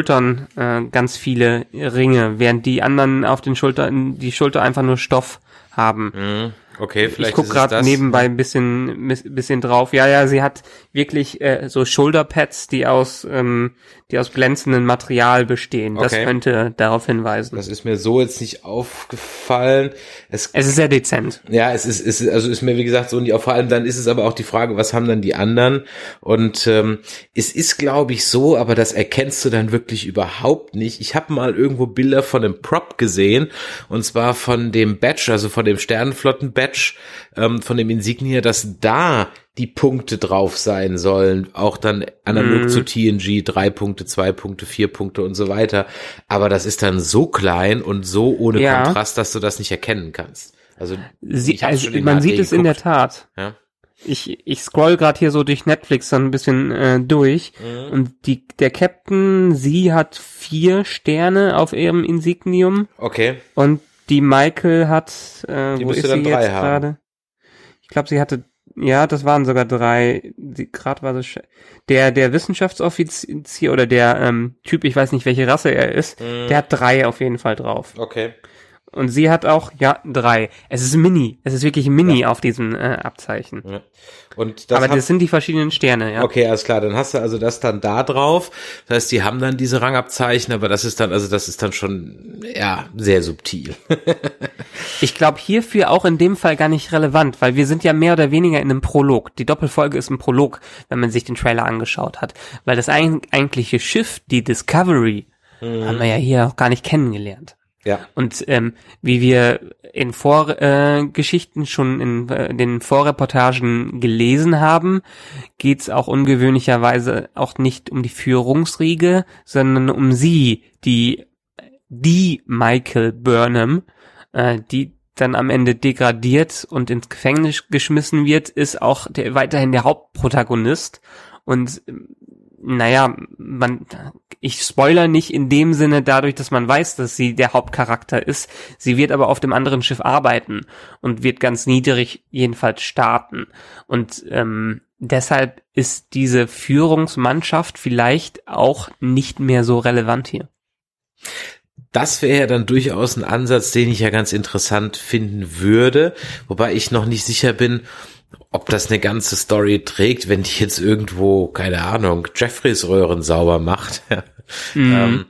äh, ganz viele Ringe, während die anderen auf den Schultern, die Schulter einfach nur Stoff haben. Mhm. Okay, vielleicht ich guck ist es gerade nebenbei ein bisschen, bis- bisschen drauf. Ja, ja, sie hat wirklich äh, so Shoulderpads, die aus, ähm, die aus glänzendem Material bestehen. Das Okay. könnte darauf hinweisen. Das ist mir so jetzt nicht aufgefallen. Es es ist sehr dezent. Ja, es ist, es ist, also ist mir wie gesagt so nicht auf. Vor allem dann ist es aber auch die Frage, was haben dann die anderen? Und ähm, es ist, glaube ich, so, aber das erkennst du dann wirklich überhaupt nicht. Ich habe mal irgendwo Bilder von einem Prop gesehen und zwar von dem Badge, also von dem Sternenflotten-Badge, ähm, von dem Insignia, dass da die Punkte drauf sein sollen, auch dann analog Mhm. zu TNG, drei Punkte, zwei Punkte, vier Punkte und so weiter. Aber das ist dann so klein und so ohne Ja. Kontrast, dass du das nicht erkennen kannst. Also Sie, also, man sieht es in der. Tat. Ja. Ich, ich scroll gerade hier so durch Netflix dann ein bisschen äh, durch Mhm. und die der Captain, sie hat vier Sterne auf ihrem Insignium Okay. und die Michael hat, äh, Die wo ist sie jetzt gerade? Ich glaube, sie hatte, ja, das waren sogar drei. Gerade war das der der Wissenschaftsoffizier oder der ähm, Typ, ich weiß nicht, welche Rasse er ist, Mhm. der hat drei auf jeden Fall drauf. Okay. Und sie hat auch, ja, drei. Es ist mini. Es ist wirklich mini auf diesen äh, Abzeichen. Ja. Und das Aber hat, das sind die verschiedenen Sterne, ja. Okay, alles klar, dann hast du also das dann da drauf. Das heißt, die haben dann diese Rangabzeichen, aber das ist dann, also das ist dann schon, ja, sehr subtil. Ich glaube hierfür auch in dem Fall gar nicht relevant, weil wir sind ja mehr oder weniger in einem Prolog. Die Doppelfolge ist ein Prolog, wenn man sich den Trailer angeschaut hat. Weil das eigentliche Schiff, die Discovery, haben wir ja hier auch gar nicht kennengelernt. Ja. Und ähm, wie wir in Vorgeschichten äh, schon in äh, den Vorreportagen gelesen haben, geht's auch ungewöhnlicherweise auch nicht um die Führungsriege, sondern um sie, die die Michael Burnham, äh, die dann am Ende degradiert und ins Gefängnis geschmissen wird, ist auch der, weiterhin der Hauptprotagonist. Und naja, man, ich spoiler nicht in dem Sinne dadurch, dass man weiß, dass sie der Hauptcharakter ist. Sie wird aber auf dem anderen Schiff arbeiten und wird ganz niedrig jedenfalls starten. Und ähm, deshalb ist diese Führungsmannschaft vielleicht auch nicht mehr so relevant hier. Das wäre ja dann durchaus ein Ansatz, den ich ja ganz interessant finden würde, wobei ich noch nicht sicher bin, ob das eine ganze Story trägt, wenn die jetzt irgendwo, keine Ahnung, Jeffreys Röhren sauber macht. mhm. ähm,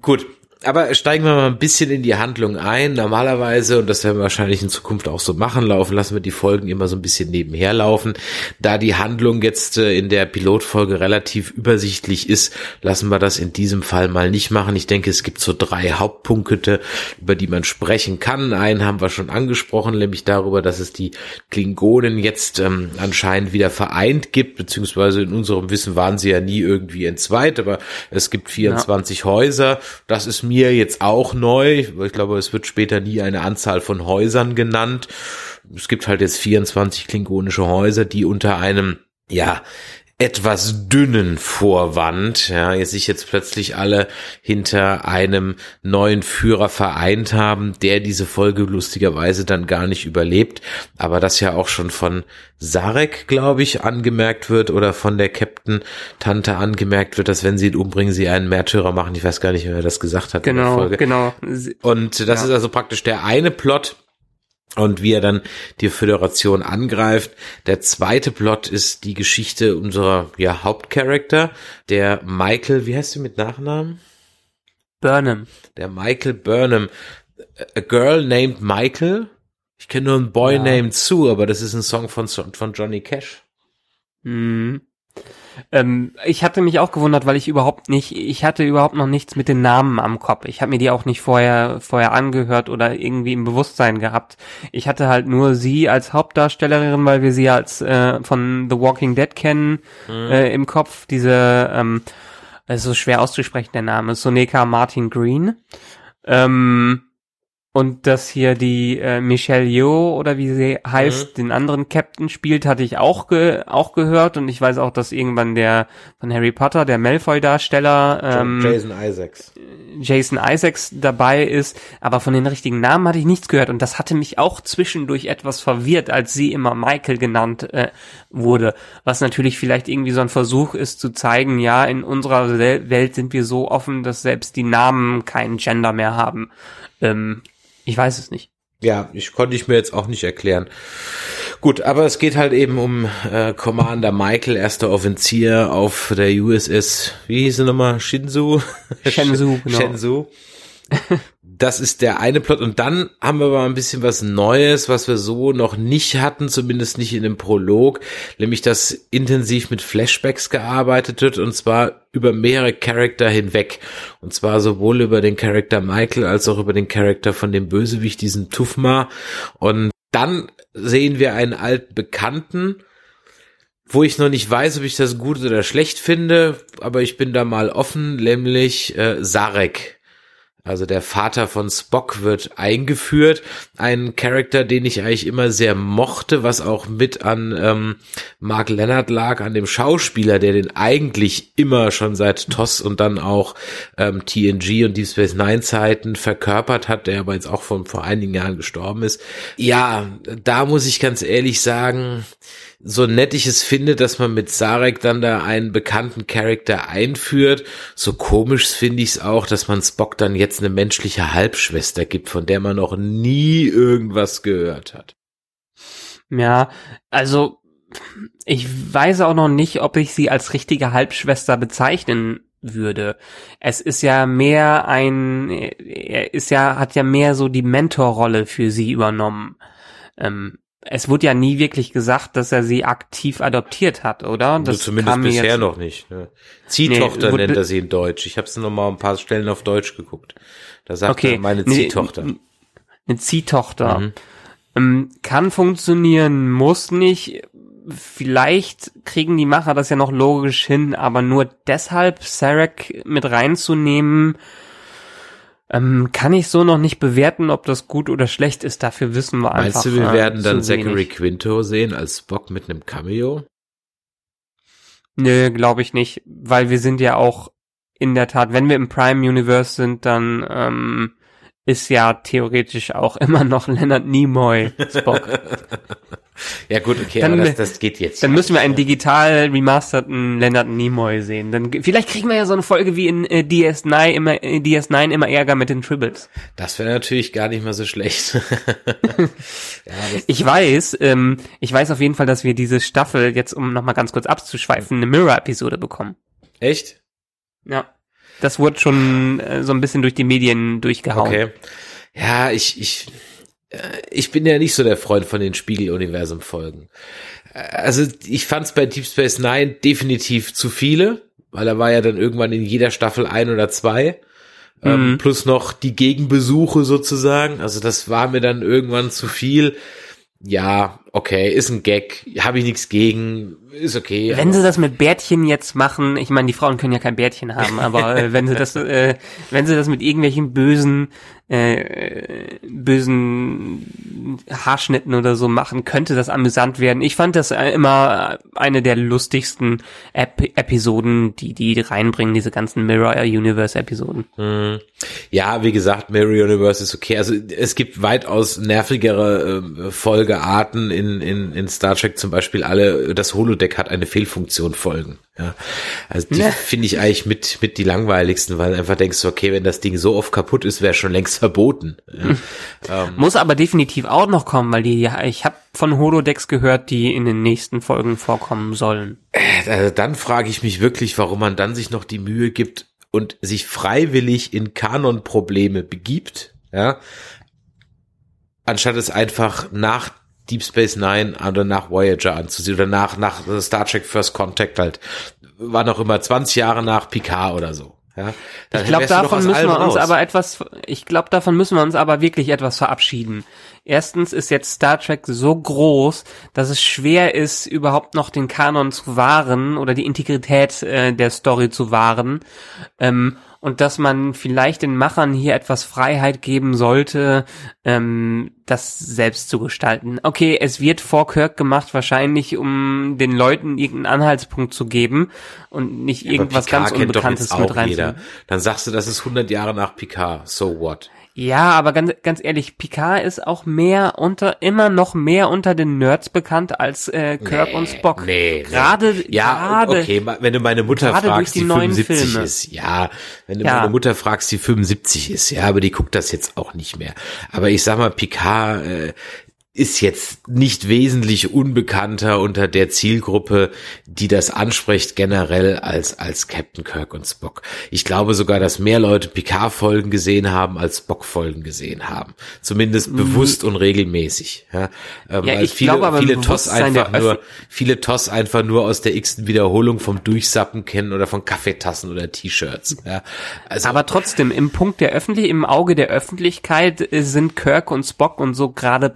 gut, aber steigen wir mal ein bisschen in die Handlung ein. Normalerweise, und das werden wir wahrscheinlich in Zukunft auch so machen, laufen, lassen wir die Folgen immer so ein bisschen nebenher laufen. Da die Handlung jetzt äh, in der Pilotfolge relativ übersichtlich ist, lassen wir das in diesem Fall mal nicht machen. Ich denke, es gibt so drei Hauptpunkte, über die man sprechen kann. Einen haben wir schon angesprochen, nämlich darüber, dass es die Klingonen jetzt ähm, anscheinend wieder vereint gibt, beziehungsweise in unserem Wissen waren sie ja nie irgendwie entzweit, aber es gibt 24 ja. Häuser. Das ist mir jetzt auch neu. Ich glaube, es wird später nie eine Anzahl von Häusern genannt. Es gibt halt jetzt 24 klingonische Häuser, die unter einem ja, etwas dünnen Vorwand, ja, sich jetzt plötzlich alle hinter einem neuen Führer vereint haben, der diese Folge lustigerweise dann gar nicht überlebt, aber das ja auch schon von Sarek, glaube ich, angemerkt wird oder von der Captain Tante angemerkt wird, dass wenn sie ihn umbringen, sie einen Märtyrer machen. Ich weiß gar nicht, wer das gesagt hat genau, in der Folge. Genau, Und das ja. ist also praktisch der eine Plot, und wie er dann die Föderation angreift. Der zweite Plot ist die Geschichte unserer ja, Hauptcharakter, der Michael, wie heißt du mit Nachnamen? Burnham. Der Michael Burnham. A Girl Named Michael. Ich kenne nur einen Boy ja. Named Sue, aber das ist ein Song von, von Johnny Cash. Mhm. Ähm, ich hatte mich auch gewundert, weil ich überhaupt nicht, ich hatte überhaupt noch nichts mit den Namen am Kopf. Ich habe mir die auch nicht vorher vorher angehört oder irgendwie im Bewusstsein gehabt. Ich hatte halt nur sie als Hauptdarstellerin, weil wir sie als äh, von The Walking Dead kennen mhm. äh, im Kopf. Diese, ähm, es ist so schwer auszusprechen der Name, Soneka Martin Green. Ähm, und dass hier die äh, Michelle Yeoh oder wie sie heißt, mhm. den anderen Captain spielt, hatte ich auch ge auch gehört und ich weiß auch, dass irgendwann der von Harry Potter, der Malfoy-Darsteller ähm, Jason Isaacs. Jason Isaacs dabei ist, aber von den richtigen Namen hatte ich nichts gehört und das hatte mich auch zwischendurch etwas verwirrt, als sie immer Michael genannt äh, wurde, was natürlich vielleicht irgendwie so ein Versuch ist zu zeigen, ja, in unserer Welt sind wir so offen, dass selbst die Namen keinen Gender mehr haben. Ähm, ich weiß es nicht. Ja, ich konnte ich mir jetzt auch nicht erklären. Gut, aber es geht halt eben um äh, Commander Michael, erster Offizier auf der USS, wie hieß sie nochmal? Shinzu? Shenzhou, genau. Shenzhou. Das ist der eine Plot. Und dann haben wir mal ein bisschen was Neues, was wir so noch nicht hatten, zumindest nicht in dem Prolog, nämlich dass intensiv mit Flashbacks gearbeitet wird und zwar über mehrere Charakter hinweg. Und zwar sowohl über den Charakter Michael als auch über den Charakter von dem Bösewicht, diesen Tufma. Und dann sehen wir einen alten Bekannten, wo ich noch nicht weiß, ob ich das gut oder schlecht finde, aber ich bin da mal offen, nämlich äh, Sarek also der Vater von Spock wird eingeführt. Ein Charakter, den ich eigentlich immer sehr mochte, was auch mit an ähm, Mark Leonard lag, an dem Schauspieler, der den eigentlich immer schon seit TOS und dann auch ähm, TNG und Deep Space Nine Zeiten verkörpert hat, der aber jetzt auch von vor einigen Jahren gestorben ist. Ja, da muss ich ganz ehrlich sagen, so nett ich es finde, dass man mit Sarek dann da einen bekannten Charakter einführt, so komisch finde ich es auch, dass man Spock dann jetzt eine menschliche Halbschwester gibt, von der man noch nie irgendwas gehört hat. Ja, also ich weiß auch noch nicht, ob ich sie als richtige Halbschwester bezeichnen würde. Es ist ja mehr ein, er ist ja, hat ja mehr so die Mentorrolle für sie übernommen. Ähm, es wurde ja nie wirklich gesagt, dass er sie aktiv adoptiert hat, oder? Das also zumindest bisher noch nicht. Ne? Ziehtochter nee, nennt er sie in Deutsch. Ich habe es noch mal ein paar Stellen auf Deutsch geguckt. Da sagt okay. er meine Ziehtochter. Eine, eine Ziehtochter. Mhm. Ähm, kann funktionieren, muss nicht. Vielleicht kriegen die Macher das ja noch logisch hin, aber nur deshalb Sarek mit reinzunehmen, Ähm, kann ich so noch nicht bewerten, ob das gut oder schlecht ist. Dafür wissen wir Meinst einfach. du, wir äh, werden dann zu Zachary wenig. Quinto sehen als Spock mit einem Cameo? Nö, glaube ich nicht, weil wir sind ja auch in der Tat, wenn wir im Prime Universe sind, dann ähm, ist ja theoretisch auch immer noch Leonard Nimoy Spock. ja gut, okay, Dann- aber das, das geht jetzt. Dann müssen wir einen digital remasterten Leonard Nimoy sehen. Dann vielleicht kriegen wir ja so eine Folge wie in äh, DS9 immer äh, DS9 immer Ärger mit den Tribbles. Das wäre natürlich gar nicht mal so schlecht. ja, Ich weiß, ähm, ich weiß auf jeden Fall, dass wir diese Staffel jetzt um noch mal ganz kurz abzuschweifen, eine Mirror Episode bekommen. echt? Ja. Das wurde schon äh, so ein bisschen durch die Medien durchgehauen. Okay. Ja, ich, ich, äh, ich bin ja nicht so der Freund von den Spiegel-Universum-Folgen. Äh, Also ich fand es bei Deep Space Nine definitiv zu viele, weil da war ja dann irgendwann in jeder Staffel ein oder zwei. Ähm, Mhm. plus noch die Gegenbesuche sozusagen. Also das war mir dann irgendwann zu viel. Ja, okay, ist ein Gag, habe ich nichts gegen, ist okay. Wenn sie das mit Bärtchen jetzt machen, ich meine, die Frauen können ja kein Bärtchen haben, aber äh, wenn sie das, äh, wenn sie das mit irgendwelchen bösen, äh, bösen Haarschnitten oder so machen, könnte das amüsant werden. Ich fand das äh, immer eine der lustigsten Ep Episoden, die die reinbringen, diese ganzen Mirror Universe Episoden. Hm. Ja, wie gesagt, Mirror Universe ist okay. Also es gibt weitaus nervigere äh, Folgearten in, in, in Star Trek, zum Beispiel alle, das Holodeck hat eine Fehlfunktion Folgen. Ja. Also die Ne. finde ich eigentlich mit, mit die langweiligsten, weil du einfach denkst, okay, wenn das Ding so oft kaputt ist, wäre schon längst verboten. Ja. ähm, Muss aber definitiv auch noch kommen, weil die, ja, ich habe von Holodecks gehört, die in den nächsten Folgen vorkommen sollen. also dann frage ich mich wirklich, warum man dann sich noch die Mühe gibt und sich freiwillig in Kanon-Probleme begibt, ja, anstatt es einfach nach Deep Space Nine oder nach Voyager anzusehen oder nach, nach Star Trek First Contact halt, war noch immer 20 Jahre nach Picard oder so. Ja, Ich glaube, davon müssen wir uns raus. aber etwas, ich glaube, davon müssen wir uns aber wirklich etwas verabschieden. Erstens ist jetzt Star Trek so groß, dass es schwer ist, überhaupt noch den Kanon zu wahren oder die Integrität äh, der Story zu wahren. Ähm, und dass man vielleicht den Machern hier etwas Freiheit geben sollte, ähm, das selbst zu gestalten. Okay, es wird vor Kirk gemacht, wahrscheinlich um den Leuten irgendeinen Anhaltspunkt zu geben und nicht Aber irgendwas ganz Unbekanntes mit rein. Dann sagst du, das ist 100 Jahre nach Picard. So what? Ja, aber ganz, ganz ehrlich, Picard ist auch mehr unter, immer noch mehr unter den Nerds bekannt als äh, Kirk Nee, und Spock. Nee, nee. Gerade, Ja, gerade, okay, wenn du meine Mutter fragst, die die, neuen 75 Filme. ist, ja, wenn du Ja. meine Mutter fragst, die 75 ist, ja, aber die guckt das jetzt auch nicht mehr. Aber ich sag mal, Picard äh, ist jetzt nicht wesentlich unbekannter unter der Zielgruppe, die das anspricht generell als als Captain Kirk und Spock. Ich glaube sogar, dass mehr Leute Picard-Folgen gesehen haben als Spock-Folgen gesehen haben, zumindest bewusst und regelmäßig. Ja, ähm, Mhm. Ja, weil ich viele, glaube aber viele TOS einfach nur, viele TOS einfach nur aus der x-ten Wiederholung vom Durchsappen kennen oder von Kaffeetassen oder T-Shirts. Ja, also aber trotzdem, im Punkt der Öffentlich im Auge der Öffentlichkeit äh, sind Kirk und Spock und so gerade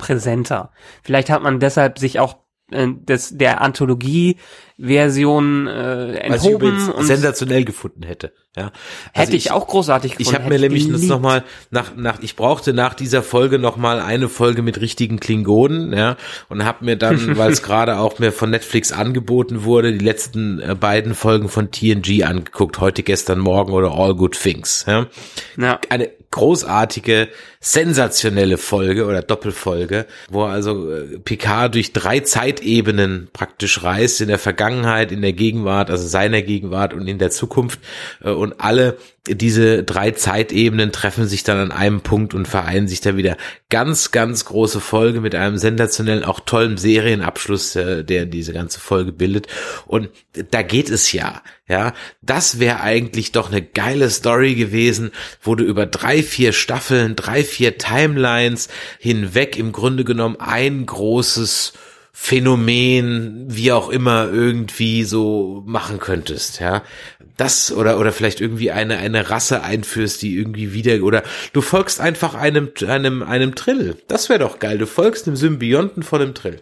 präsenter. Vielleicht hat man deshalb sich auch äh, des, der Anthologie-Version äh, was ich enthoben und sensationell gefunden hätte. Ja, Also hätte ich, auch großartig gefunden. Ich habe mir nämlich das geliebt. noch mal nach nach ich brauchte nach dieser Folge noch mal eine Folge mit richtigen Klingonen, ja, und habe mir dann, weil es gerade auch mir von Netflix angeboten wurde, die letzten äh, beiden Folgen von TNG angeguckt, heute, gestern, morgen oder All Good Things, ja. Ja. Eine großartige, sensationelle Folge oder Doppelfolge, wo also äh, Picard durch drei Zeitebenen praktisch reist, in der Vergangenheit, in der Gegenwart, also seiner Gegenwart und in der Zukunft äh, und alle diese drei Zeitebenen treffen sich dann an einem Punkt und vereinen sich da wieder. Ganz, ganz große Folge mit einem sensationellen, auch tollen Serienabschluss, äh, der diese ganze Folge bildet. Und da geht es ja, ja. Das wäre eigentlich doch eine geile Story gewesen, wo du über drei, vier Staffeln, drei, vier Timelines hinweg im Grunde genommen ein großes Phänomen, wie auch immer, irgendwie so machen könntest, ja. Das oder oder vielleicht irgendwie eine eine Rasse einführst, die irgendwie wieder oder du folgst einfach einem einem einem Trill. Das wäre doch geil. Du folgst einem Symbionten von einem Trill.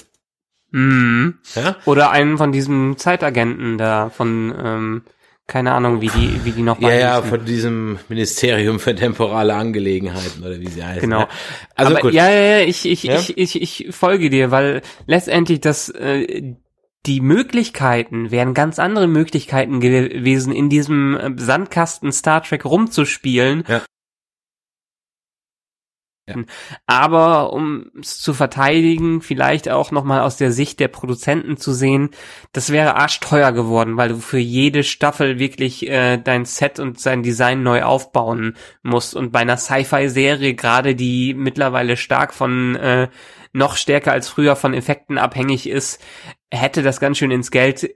Mhm. Ja? Oder einen von diesen Zeitagenten da von ähm, keine Ahnung, wie die, wie die noch Ja, ja, von diesem Ministerium für temporale Angelegenheiten oder wie sie heißen. Genau. Ja. Also Aber gut. ja, ja, ja, ich, ich, Ja? ich, ich, ich folge dir, weil letztendlich das, äh, die Möglichkeiten wären ganz andere Möglichkeiten gewesen, in diesem äh, Sandkasten Star Trek rumzuspielen. Ja. Ja. Aber um es zu verteidigen, vielleicht auch nochmal aus der Sicht der Produzenten zu sehen, das wäre arschteuer geworden, weil du für jede Staffel wirklich äh, dein Set und sein Design neu aufbauen musst. Und bei einer Sci-Fi-Serie, gerade die mittlerweile stark von äh, noch stärker als früher von Effekten abhängig ist, hätte das ganz schön ins Geld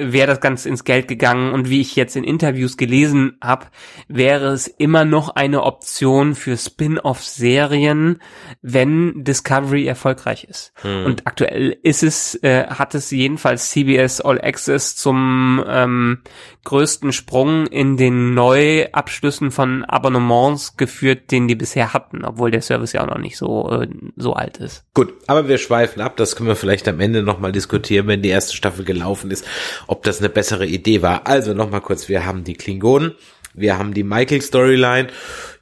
wäre das ganz ins Geld gegangen und wie ich jetzt in Interviews gelesen habe, wäre es immer noch eine Option für Spin-off-Serien, wenn Discovery erfolgreich ist. Hm. Und aktuell ist es, äh, hat es jedenfalls CBS All Access zum ähm, größten Sprung in den Neuabschlüssen von Abonnements geführt, den die bisher hatten, obwohl der Service ja auch noch nicht so äh, so alt ist. Gut, aber wir schweifen ab. Das können wir vielleicht am Ende nochmal diskutieren, wenn die erste Staffel gelaufen ist, ob das eine bessere Idee war. Also nochmal kurz, wir haben die Klingonen, wir haben die Michael-Storyline.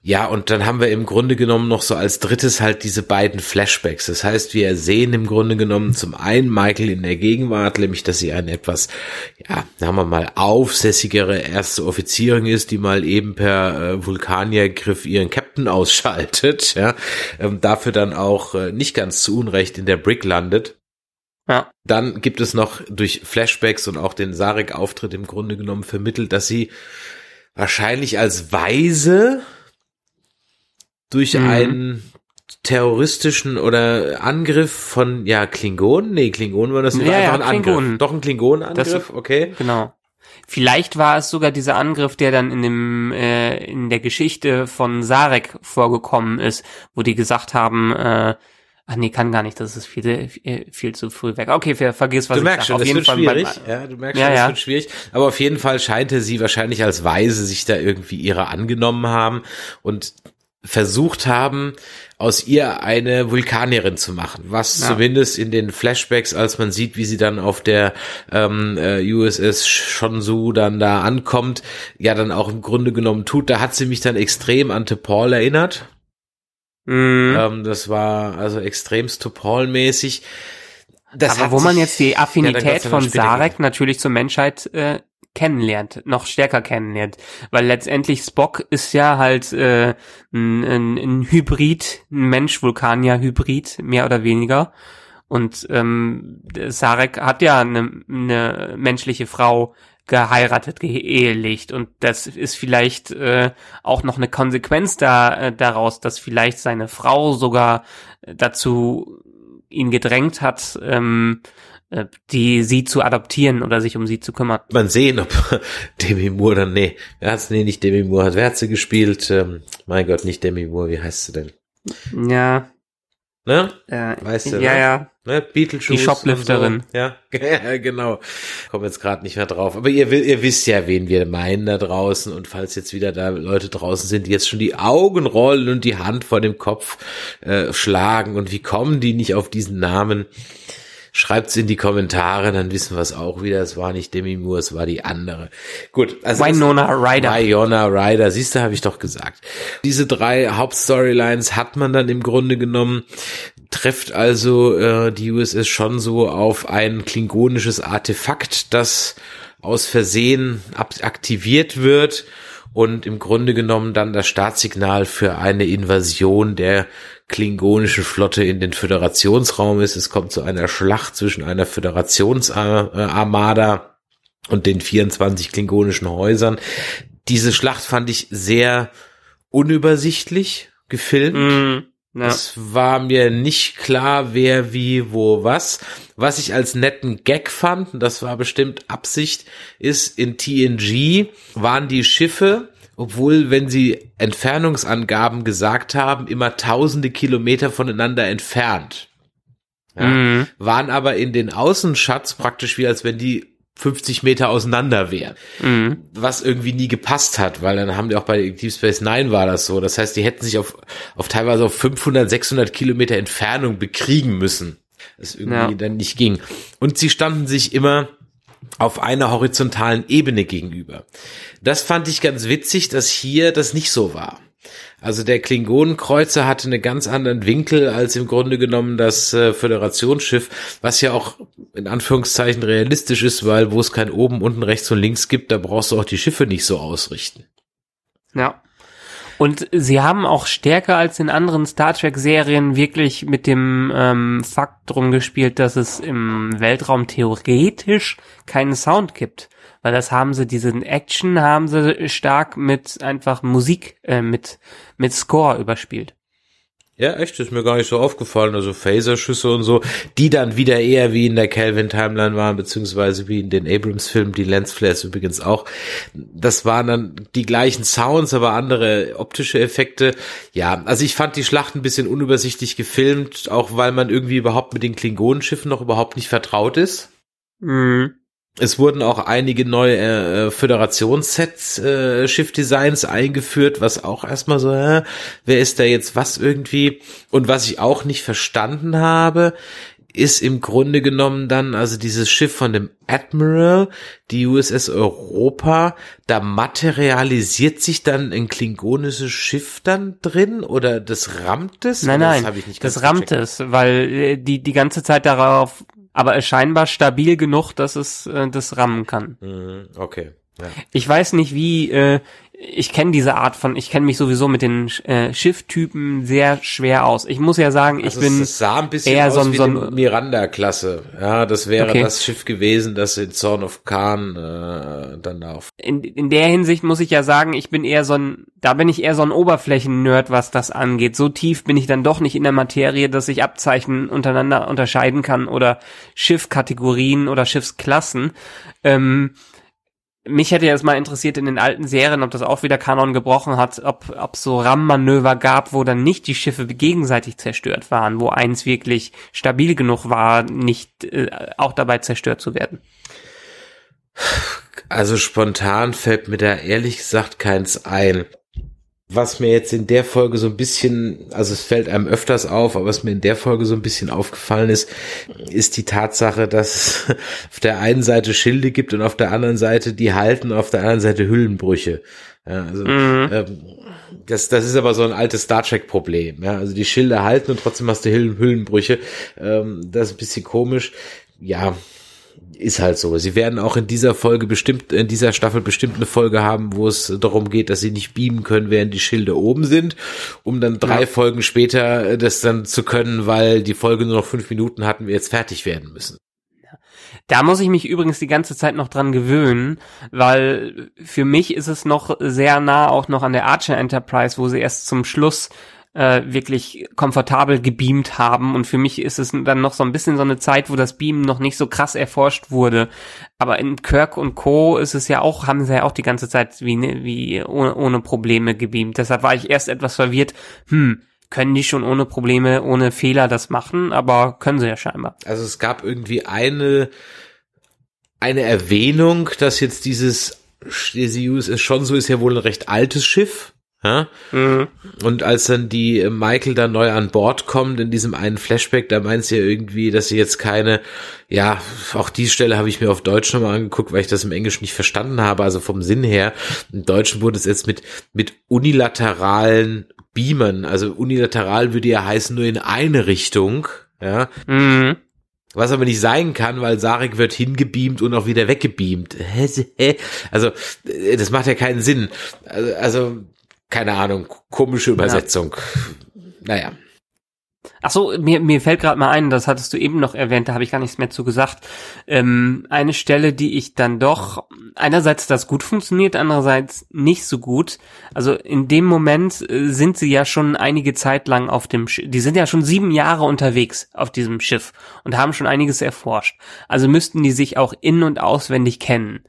Ja, und dann haben wir im Grunde genommen noch so als drittes halt diese beiden Flashbacks. Das heißt, wir sehen im Grunde genommen zum einen Michael in der Gegenwart, nämlich, dass sie eine etwas, ja, sagen wir mal, aufsässigere erste Offizierin ist, die mal eben per äh, Vulkaniergriff ihren Captain ausschaltet, ja, ähm, dafür dann auch äh, nicht ganz zu Unrecht in der Brick landet. Ja. Dann gibt es noch durch Flashbacks und auch den Sarek-Auftritt im Grunde genommen vermittelt, dass sie wahrscheinlich als Weise durch Mhm. einen terroristischen oder Angriff von, ja, Klingonen? Nee, Klingonen war das war Ja, ja, einfach ein Angriff. Klingonen. Doch ein Klingonenangriff, okay. Genau. Vielleicht war es sogar dieser Angriff, der dann in dem äh, in der Geschichte von Sarek vorgekommen ist, wo die gesagt haben, äh, ach nee, kann gar nicht, das ist viel äh, viel zu früh weg. Okay, ver vergiss was Du ich merkst sag. schon, das wird beim- schwierig. Ja, du merkst Ja, schon, das ja. wird schwierig. Aber auf jeden Fall scheinte sie wahrscheinlich als Weise sich da irgendwie ihrer angenommen haben und versucht haben, aus ihr eine Vulkanierin zu machen. Was Ja. zumindest in den Flashbacks, als man sieht, wie sie dann auf der ähm, äh, USS Shonsu dann da ankommt, ja dann auch im Grunde genommen tut. Da hat sie mich dann extrem an Paul erinnert. Mhm. Ähm, das war also extremst Topol-mäßig. Das Aber wo man jetzt die Ja, Affinität noch von Sarek natürlich zur Menschheit äh, kennenlernt, noch stärker kennenlernt, weil letztendlich Spock ist ja halt äh, ein, ein, ein Hybrid, ein Mensch-Vulkanier-Hybrid, mehr oder weniger. Und ähm, Sarek hat ja eine, eine menschliche Frau geheiratet, geehelicht und das ist vielleicht äh, auch noch eine Konsequenz da äh, daraus, dass vielleicht seine Frau sogar dazu ihn gedrängt hat, ähm, äh, die sie zu adoptieren oder sich um sie zu kümmern. man sehen, ob Demi Moore dann, nee, wer hat's, nee, nicht Demi Moore, hat, wer hat sie gespielt? Ähm, mein Gott, nicht Demi Moore, wie heißt sie denn? Ja, Ne? äh, Weißt du, ja, ne? ja. Ne? Beetlejuice. Die Shoplifterin. So. Ja. ja, genau. Komm jetzt gerade nicht mehr drauf. Aber ihr, ihr wisst ja, wen wir meinen da draußen. Und falls jetzt wieder da Leute draußen sind, die jetzt schon die Augen rollen und die Hand vor dem Kopf äh, schlagen und wie kommen die nicht auf diesen Namen? Schreibt's in die Kommentare, dann wissen wir es auch wieder. Es war nicht Demi Moore, es war die andere. Gut, also Winona Ryder. Winona Ryder, siehst du, habe ich doch gesagt. Diese drei Hauptstorylines hat man dann im Grunde genommen, trifft also äh, die USS schon so auf ein klingonisches Artefakt, das aus Versehen aktiviert wird und im Grunde genommen dann das Startsignal für eine Invasion der klingonischen Flotte in den Föderationsraum ist. Es kommt zu einer Schlacht zwischen einer Föderationsarmada und den 24 klingonischen Häusern. Diese Schlacht fand ich sehr unübersichtlich gefilmt. Mm, ja. Es war mir nicht klar, wer, wie, wo, was. Was ich als netten Gag fand, und das war bestimmt Absicht, ist in TNG waren die Schiffe, obwohl, wenn sie Entfernungsangaben gesagt haben, immer tausende Kilometer voneinander entfernt. Ja, Mhm. waren aber in den Außenschatz praktisch wie als wenn die 50 Meter auseinander wären Mhm. was irgendwie nie gepasst hat, weil dann haben die auch bei Deep Space Nine war das so. Das heißt, die hätten sich auf, auf teilweise auf 500, 600 Kilometer Entfernung bekriegen müssen. Das irgendwie Ja. dann nicht ging. Und sie standen sich immer auf einer horizontalen Ebene gegenüber. Das fand ich ganz witzig, dass hier das nicht so war. Also der Klingonenkreuzer hatte einen ganz anderen Winkel als im Grunde genommen das äh, Föderationsschiff, was ja auch in Anführungszeichen realistisch ist, weil wo es kein oben, unten, rechts und links gibt, da brauchst du auch die Schiffe nicht so ausrichten. Ja. Und sie haben auch stärker als in anderen Star Trek-Serien wirklich mit dem ähm, Fakt drum gespielt, dass es im Weltraum theoretisch keinen Sound gibt. Weil das haben sie, diesen Action haben sie stark mit einfach Musik, äh, mit, mit Score überspielt. Ja, echt, ist mir gar nicht so aufgefallen. Also Phaserschüsse und so, die dann wieder eher wie in der Calvin-Timeline waren, beziehungsweise wie in den Abrams-Filmen, die Lensflares übrigens auch. Das waren dann die gleichen Sounds, aber andere optische Effekte. Ja, also ich fand die Schlacht ein bisschen unübersichtlich gefilmt, auch weil man irgendwie überhaupt mit den Klingonenschiffen noch überhaupt nicht vertraut ist. Mhm. Es wurden auch einige neue äh, Föderationssets, äh, Shift-Designs eingeführt, was auch erstmal so, äh, wer ist da jetzt was irgendwie? Und was ich auch nicht verstanden habe, ist im Grunde genommen dann, also dieses Schiff von dem Admiral, die USS Europa, da materialisiert sich dann ein klingonisches Schiff dann drin oder das rammt es? Nein, nein, das, das rammt es, weil äh, die die ganze Zeit darauf aber scheinbar stabil genug, dass es äh, das rammen kann. Mhm, okay. Ja. Ich weiß nicht, wie, äh, ich kenne diese Art von, ich kenne mich sowieso mit den äh, Schifftypen sehr schwer aus. Ich muss ja sagen, ich also bin es sah ein bisschen eher aus so ein, so ein Miranda-Klasse. Ja, das wäre okay. das Schiff gewesen, das in Zorn of Khan äh, dann auf. In, in der Hinsicht muss ich ja sagen, ich bin eher so ein, da bin ich eher so ein Oberflächen-Nerd, was das angeht. So tief bin ich dann doch nicht in der Materie, dass ich Abzeichen untereinander unterscheiden kann oder Schiffkategorien oder Schiffsklassen. Ähm, mich hätte jetzt mal interessiert in den alten Serien, ob das auch wieder Kanon gebrochen hat, ob ob so RAM-Manöver gab, wo dann nicht die Schiffe gegenseitig zerstört waren, wo eins wirklich stabil genug war, nicht äh, auch dabei zerstört zu werden. Also spontan fällt mir da ehrlich gesagt keins ein. Was mir jetzt in der Folge so ein bisschen, also es fällt einem öfters auf, aber was mir in der Folge so ein bisschen aufgefallen ist, ist die Tatsache, dass es auf der einen Seite Schilde gibt und auf der anderen Seite die halten, auf der anderen Seite Hüllenbrüche. Ja, also, mhm. ähm, das, das ist aber so ein altes Star Trek-Problem. Ja, also die Schilde halten und trotzdem hast du Hüllenbrüche. Ähm, das ist ein bisschen komisch. Ja, ist halt so. Sie werden auch in dieser Folge bestimmt, in dieser Staffel bestimmt eine Folge haben, wo es darum geht, dass sie nicht beamen können, während die Schilde oben sind, um dann drei ja. Folgen später das dann zu können, weil die Folge nur noch fünf Minuten hatten, wir jetzt fertig werden müssen. Da muss ich mich übrigens die ganze Zeit noch dran gewöhnen, weil für mich ist es noch sehr nah auch noch an der Archer Enterprise, wo sie erst zum Schluss äh, wirklich komfortabel gebeamt haben. Und für mich ist es dann noch so ein bisschen so eine Zeit, wo das Beamen noch nicht so krass erforscht wurde. Aber in Kirk und Co. ist es ja auch, haben sie ja auch die ganze Zeit wie, ne, wie ohne, ohne Probleme gebeamt. Deshalb war ich erst etwas verwirrt, hm, können die schon ohne Probleme, ohne Fehler das machen, aber können sie ja scheinbar. Also es gab irgendwie eine, eine Erwähnnung, dass jetzt dieses Stesius ist schon so, ist ja wohl ein recht altes Schiff. Ja? Mhm. Und als dann die äh, Michael dann neu an Bord kommt in diesem einen Flashback, da meint sie ja irgendwie, dass sie jetzt keine, ja, auch die Stelle habe ich mir auf Deutsch nochmal angeguckt, weil ich das im Englischen nicht verstanden habe, also vom Sinn her. Im Deutschen wurde es jetzt mit, mit unilateralen Beamern, also unilateral würde ja heißen nur in eine Richtung, ja. Mhm. Was aber nicht sein kann, weil Sarek wird hingebeamt und auch wieder weggebeamt. Also, äh, das macht ja keinen Sinn. Also, also keine Ahnung, komische Übersetzung. Ja. Naja. Ach so, mir, mir fällt gerade mal ein, das hattest du eben noch erwähnt, da habe ich gar nichts mehr zu gesagt. Ähm, eine Stelle, die ich dann doch einerseits das gut funktioniert, andererseits nicht so gut. Also in dem Moment äh, sind sie ja schon einige Zeit lang auf dem Schiff. Die sind ja schon sieben Jahre unterwegs auf diesem Schiff und haben schon einiges erforscht. Also müssten die sich auch in- und auswendig kennen.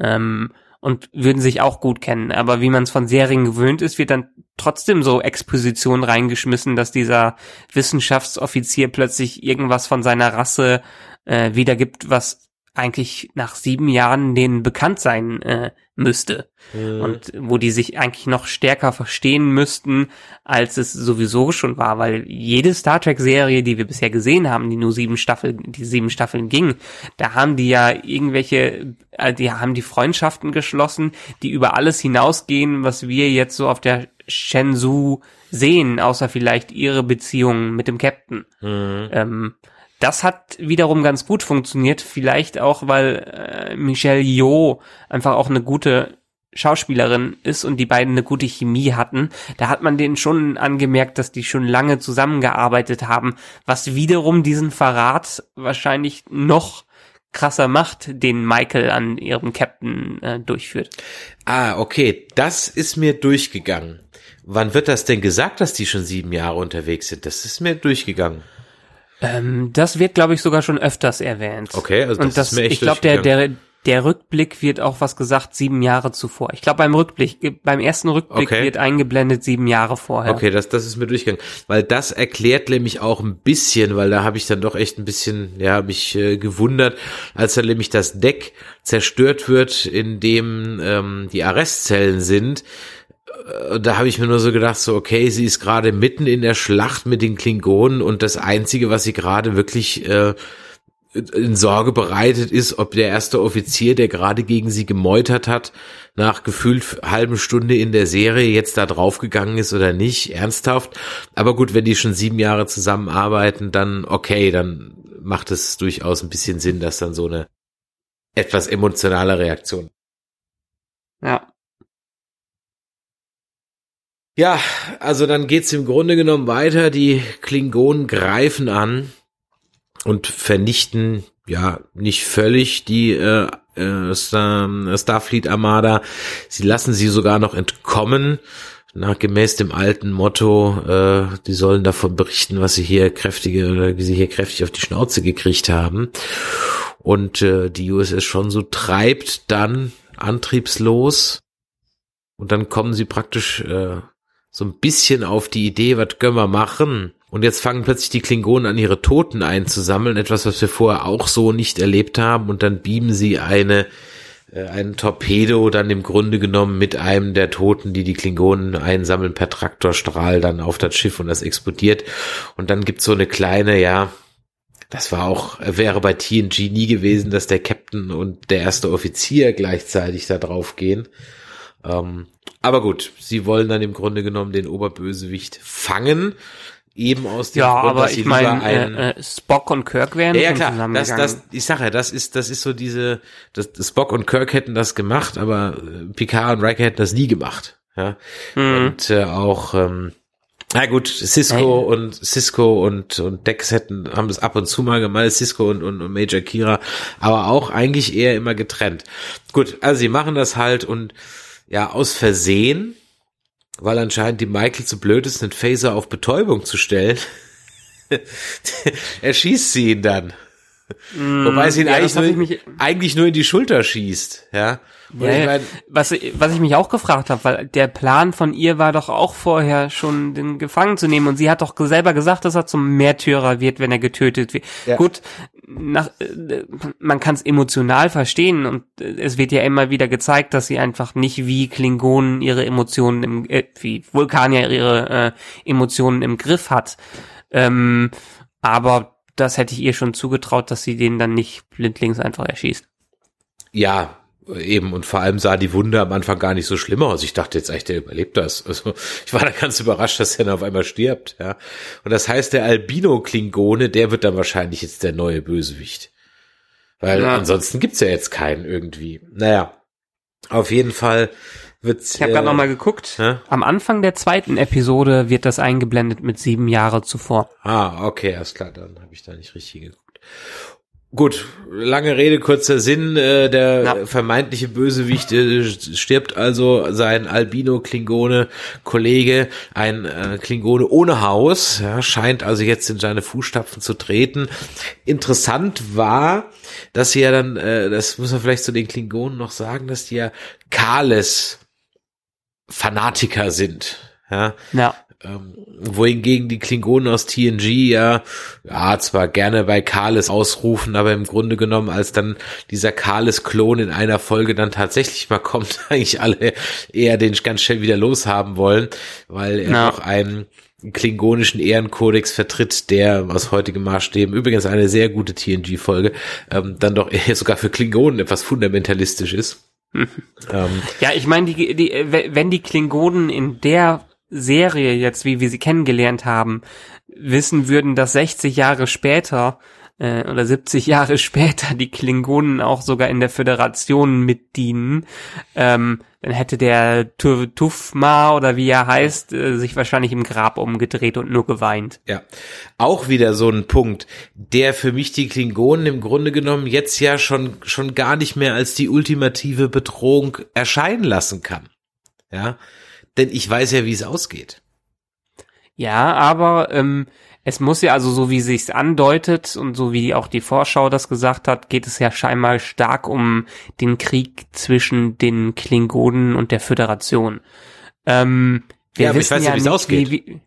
Ähm, und würden sich auch gut kennen. Aber wie man es von Serien gewöhnt ist, wird dann trotzdem so Exposition reingeschmissen, dass dieser Wissenschaftsoffizier plötzlich irgendwas von seiner Rasse äh, wiedergibt, was eigentlich nach sieben Jahren denen bekannt sein äh, müsste. Mhm. Und wo die sich eigentlich noch stärker verstehen müssten, als es sowieso schon war, weil jede Star Trek-Serie, die wir bisher gesehen haben, die nur sieben Staffeln, die sieben Staffeln ging, da haben die ja irgendwelche, äh, die haben die Freundschaften geschlossen, die über alles hinausgehen, was wir jetzt so auf der Shenzhou sehen, außer vielleicht ihre Beziehung mit dem Captain. Mhm. Ähm, das hat wiederum ganz gut funktioniert, vielleicht auch, weil äh, Michelle Yeoh einfach auch eine gute Schauspielerin ist und die beiden eine gute Chemie hatten. Da hat man denen schon angemerkt, dass die schon lange zusammengearbeitet haben, was wiederum diesen Verrat wahrscheinlich noch krasser macht, den Michael an ihrem Captain äh, durchführt. Ah, okay, das ist mir durchgegangen. Wann wird das denn gesagt, dass die schon sieben Jahre unterwegs sind? Das ist mir durchgegangen. Ähm, das wird, glaube ich, sogar schon öfters erwähnt. Okay, also das, Und das ist mir echt Ich glaube, der, der, der Rückblick wird auch was gesagt, sieben Jahre zuvor. Ich glaube, beim Rückblick, beim ersten Rückblick okay. wird eingeblendet sieben Jahre vorher. Okay, das, das ist mir durchgegangen. Weil das erklärt nämlich auch ein bisschen, weil da habe ich dann doch echt ein bisschen, ja, mich äh, gewundert, als dann nämlich das Deck zerstört wird, in dem ähm, die Arrestzellen sind da habe ich mir nur so gedacht, so okay, sie ist gerade mitten in der Schlacht mit den Klingonen und das Einzige, was sie gerade wirklich äh, in Sorge bereitet ist, ob der erste Offizier, der gerade gegen sie gemeutert hat, nach gefühlt halben Stunde in der Serie jetzt da draufgegangen ist oder nicht, ernsthaft. Aber gut, wenn die schon sieben Jahre zusammenarbeiten, dann okay, dann macht es durchaus ein bisschen Sinn, dass dann so eine etwas emotionale Reaktion. Ja. Ja, also dann geht's im Grunde genommen weiter. Die Klingonen greifen an und vernichten ja nicht völlig die äh, äh, Starfleet Armada. Sie lassen sie sogar noch entkommen. Nach gemäß dem alten Motto, äh, die sollen davon berichten, was sie hier kräftige oder wie sie hier kräftig auf die Schnauze gekriegt haben. Und äh, die USS schon so treibt dann antriebslos und dann kommen sie praktisch äh, so ein bisschen auf die Idee, was können wir machen? Und jetzt fangen plötzlich die Klingonen an, ihre Toten einzusammeln, etwas, was wir vorher auch so nicht erlebt haben. Und dann beamen sie eine, äh, einen Torpedo dann im Grunde genommen mit einem der Toten, die die Klingonen einsammeln, per Traktorstrahl dann auf das Schiff und das explodiert. Und dann gibt's so eine kleine, ja, das war auch, wäre bei TNG nie gewesen, dass der Captain und der erste Offizier gleichzeitig da drauf gehen. Ähm, aber gut, sie wollen dann im Grunde genommen den Oberbösewicht fangen. Eben aus dem ja, Grund, aber dass ich meine, äh, äh, Spock und Kirk wären ja, ja klar, das, das, ich sage ja, das ist, das ist so diese, das, Spock und Kirk hätten das gemacht, aber äh, Picard und Riker hätten das nie gemacht, ja. Mhm. Und äh, auch, ähm, na gut, Cisco hey. und Cisco und und Dex hätten haben das ab und zu mal gemacht, Cisco und, und, und Major Kira, aber auch eigentlich eher immer getrennt. Gut, also sie machen das halt und ja, aus Versehen, weil anscheinend die Michael zu blöd ist, einen Phaser auf Betäubung zu stellen, erschießt sie ihn dann. Mm, Wobei sie ihn ja, eigentlich, nur, eigentlich nur in die Schulter schießt, ja. Ja, ich mein, was, was ich mich auch gefragt habe, weil der Plan von ihr war doch auch vorher schon den Gefangen zu nehmen und sie hat doch selber gesagt, dass er zum Märtyrer wird, wenn er getötet wird. Ja. Gut, nach, äh, man kann es emotional verstehen und äh, es wird ja immer wieder gezeigt, dass sie einfach nicht wie Klingonen ihre Emotionen im, äh, wie Vulkanier ihre äh, Emotionen im Griff hat. Ähm, aber das hätte ich ihr schon zugetraut, dass sie den dann nicht blindlings einfach erschießt. Ja, Eben, und vor allem sah die Wunde am Anfang gar nicht so schlimm aus. Ich dachte jetzt echt, der überlebt das. Also, ich war da ganz überrascht, dass er dann auf einmal stirbt, ja. Und das heißt, der Albino-Klingone, der wird dann wahrscheinlich jetzt der neue Bösewicht. Weil ja. ansonsten gibt's ja jetzt keinen irgendwie. Naja, auf jeden Fall wird's. Ich habe äh, gerade nochmal geguckt. Hä? Am Anfang der zweiten Episode wird das eingeblendet mit sieben Jahre zuvor. Ah, okay, alles klar, dann habe ich da nicht richtig geguckt. Gut, lange Rede, kurzer Sinn. Äh, der ja. vermeintliche Bösewicht äh, stirbt also sein Albino-Klingone-Kollege, ein äh, Klingone ohne Haus, ja, scheint also jetzt in seine Fußstapfen zu treten. Interessant war, dass sie ja dann, äh, das muss man vielleicht zu den Klingonen noch sagen, dass die ja Kales Fanatiker sind. Ja. ja. Ähm, wohingegen die Klingonen aus TNG ja, ja, zwar gerne bei Kales ausrufen, aber im Grunde genommen, als dann dieser Kales-Klon in einer Folge dann tatsächlich mal kommt, eigentlich alle eher den ganz schnell wieder loshaben wollen, weil er Ja. noch einen klingonischen Ehrenkodex vertritt, der aus heutigen Maßstäben, übrigens eine sehr gute TNG-Folge, ähm, dann doch eher sogar für Klingonen etwas fundamentalistisch ist. ähm, Ja, ich meine, die, die, wenn die Klingonen in der Serie jetzt, wie wir sie kennengelernt haben, wissen würden, dass 60 Jahre später äh, oder 70 Jahre später die Klingonen auch sogar in der Föderation mitdienen, ähm, dann hätte der Tu- Tufma oder wie er heißt, äh, sich wahrscheinlich im Grab umgedreht und nur geweint. Ja, auch wieder so ein Punkt, der für mich die Klingonen im Grunde genommen jetzt ja schon, schon gar nicht mehr als die ultimative Bedrohung erscheinen lassen kann. Ja, denn ich weiß ja, wie es ausgeht. Ja, aber ähm, es muss ja also so wie sich's andeutet und so wie auch die Vorschau das gesagt hat, geht es ja scheinbar stark um den Krieg zwischen den Klingonen und der Föderation. Ähm, wir Ja, aber ich wissen weiß ja, nicht, ausgeht. Wie, wie,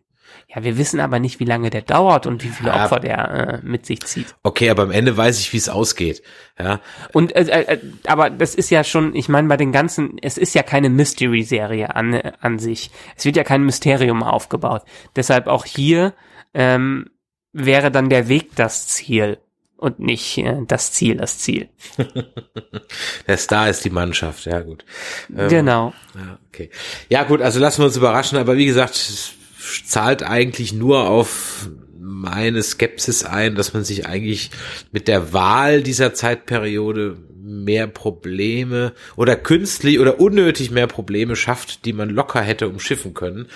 ja, wir wissen aber nicht, wie lange der dauert und wie viele Ja. Opfer der äh, mit sich zieht. Okay, aber am Ende weiß ich, wie es ausgeht. Ja, Und äh, äh, aber das ist ja schon, ich meine, bei den ganzen, es ist ja keine Mystery-Serie an, an sich. Es wird ja kein Mysterium aufgebaut. Deshalb auch hier ähm, wäre dann der Weg das Ziel und nicht äh, das Ziel das Ziel. der Star ist die Mannschaft. Ja, gut. Ähm, genau. Ja, okay. Ja, gut, also lassen wir uns überraschen, aber wie gesagt, es zahlt eigentlich nur auf meine Skepsis ein, dass man sich eigentlich mit der Wahl dieser Zeitperiode mehr Probleme oder künstlich oder unnötig mehr Probleme schafft, die man locker hätte umschiffen können.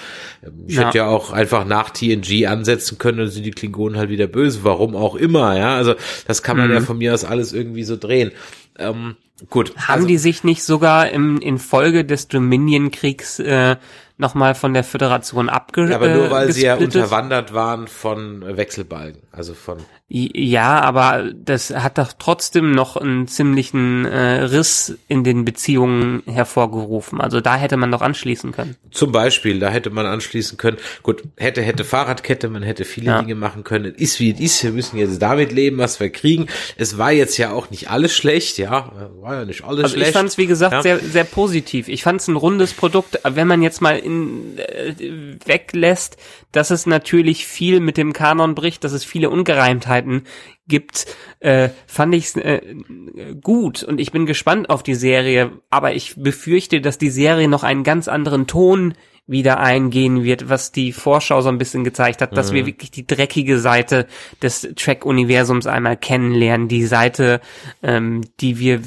Ähm, Ich Ja. hätte ja auch einfach nach TNG ansetzen können, dann sind die Klingonen halt wieder böse, warum auch immer, ja. Also das kann man Mhm. ja von mir aus alles irgendwie so drehen. Ähm, gut. Haben also, die sich nicht sogar im, in Folge des Dominion-Kriegs äh, nochmal von der Föderation abge Ja, aber nur weil sie ja unterwandert waren von äh, Wechselbalgen, also von Ja, aber das hat doch trotzdem noch einen ziemlichen äh, Riss in den Beziehungen hervorgerufen. Also da hätte man doch anschließen können. zum Beispiel, da hätte man anschließen können. Gut, hätte hätte Fahrradkette, man hätte viele Ja. Dinge machen können. Es Ist wie es ist, wir müssen jetzt damit leben, was wir kriegen. Es war jetzt ja auch nicht alles schlecht, ja, war ja nicht alles Also schlecht. ich fand es, wie gesagt, Ja. sehr, sehr positiv. Ich fand es ein rundes Produkt, wenn man jetzt mal in, äh, weglässt, dass es natürlich viel mit dem Kanon bricht, dass es viele Ungereimtheiten gibt, äh, fand ich äh, gut. Und ich bin gespannt auf die Serie, aber ich befürchte, dass die Serie noch einen ganz anderen Ton wieder eingehen wird, was die Vorschau so ein bisschen gezeigt hat, dass wir wirklich die dreckige Seite des Track-Universums einmal kennenlernen, die Seite, ähm, die wir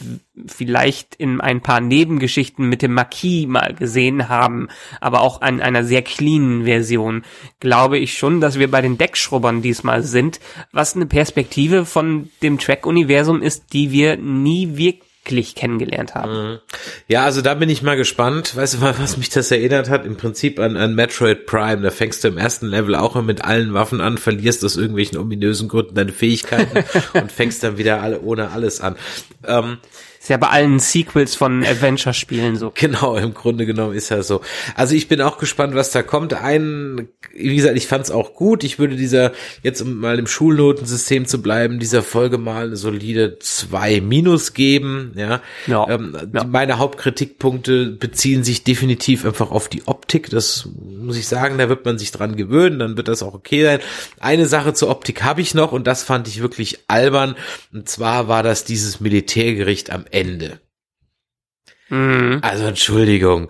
vielleicht in ein paar Nebengeschichten mit dem Marquis mal gesehen haben, aber auch an einer sehr cleanen Version, glaube ich schon, dass wir bei den Deckschrubbern diesmal sind, was eine Perspektive von dem Track-Universum ist, die wir nie wirklich kennengelernt haben. Ja, also da bin ich mal gespannt. Weißt du, was mich das erinnert hat? Im Prinzip an, an Metroid Prime. Da fängst du im ersten Level auch mit allen Waffen an, verlierst aus irgendwelchen ominösen Gründen deine Fähigkeiten und fängst dann wieder alle ohne alles an. Ähm, Ist ja bei allen Sequels von Adventure-Spielen so. Genau, im Grunde genommen ist ja so. Also ich bin auch gespannt, was da kommt. Ein, wie gesagt, ich fand es auch gut. Ich würde dieser, jetzt um mal im Schulnotensystem zu bleiben, dieser Folge mal eine solide zwei Minus geben. Ja, Ja, ähm, ja. Meine Hauptkritikpunkte beziehen sich definitiv einfach auf die Optik. Das muss ich sagen, da wird man sich dran gewöhnen, dann wird das auch okay sein. Eine Sache zur Optik habe ich noch und das fand ich wirklich albern. Und zwar war das dieses Militärgericht am Ende. Mhm. Also Entschuldigung.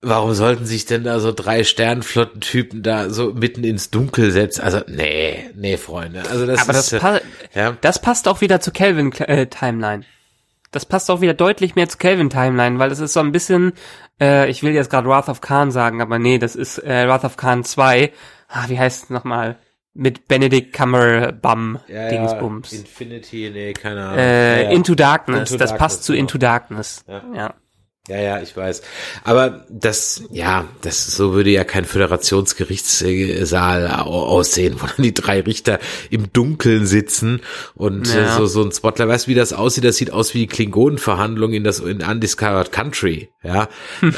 Warum sollten sich denn da so drei Sternflottentypen da so mitten ins Dunkel setzen? Also, nee, nee, Freunde. Also das Aber das, ist, pa äh, ja. das passt auch wieder zur Kelvin äh, Timeline. Das passt auch wieder deutlich mehr zur Kelvin Timeline, weil es ist so ein bisschen, äh, ich will jetzt gerade Wrath of Khan sagen, aber nee, das ist äh, Wrath of Khan 2. Ah, wie heißt es nochmal? Mit Benedict Cumberbum ja, Dingsbums. Ja, Infinity, nee, keine Ahnung. äh, ja. Into Darkness. Into das Darkness, passt zu genau. Into Darkness. Ja. Ja. Ja, ich weiß. Aber das, ja, das so würde ja kein Föderationsgerichtssaal aussehen, wo dann die drei Richter im Dunkeln sitzen und äh, ja. so so ein Spotlight. Weißt du, wie das aussieht? Das sieht aus wie die Klingonenverhandlung in das in Undiscovered Country. Ja, ähm,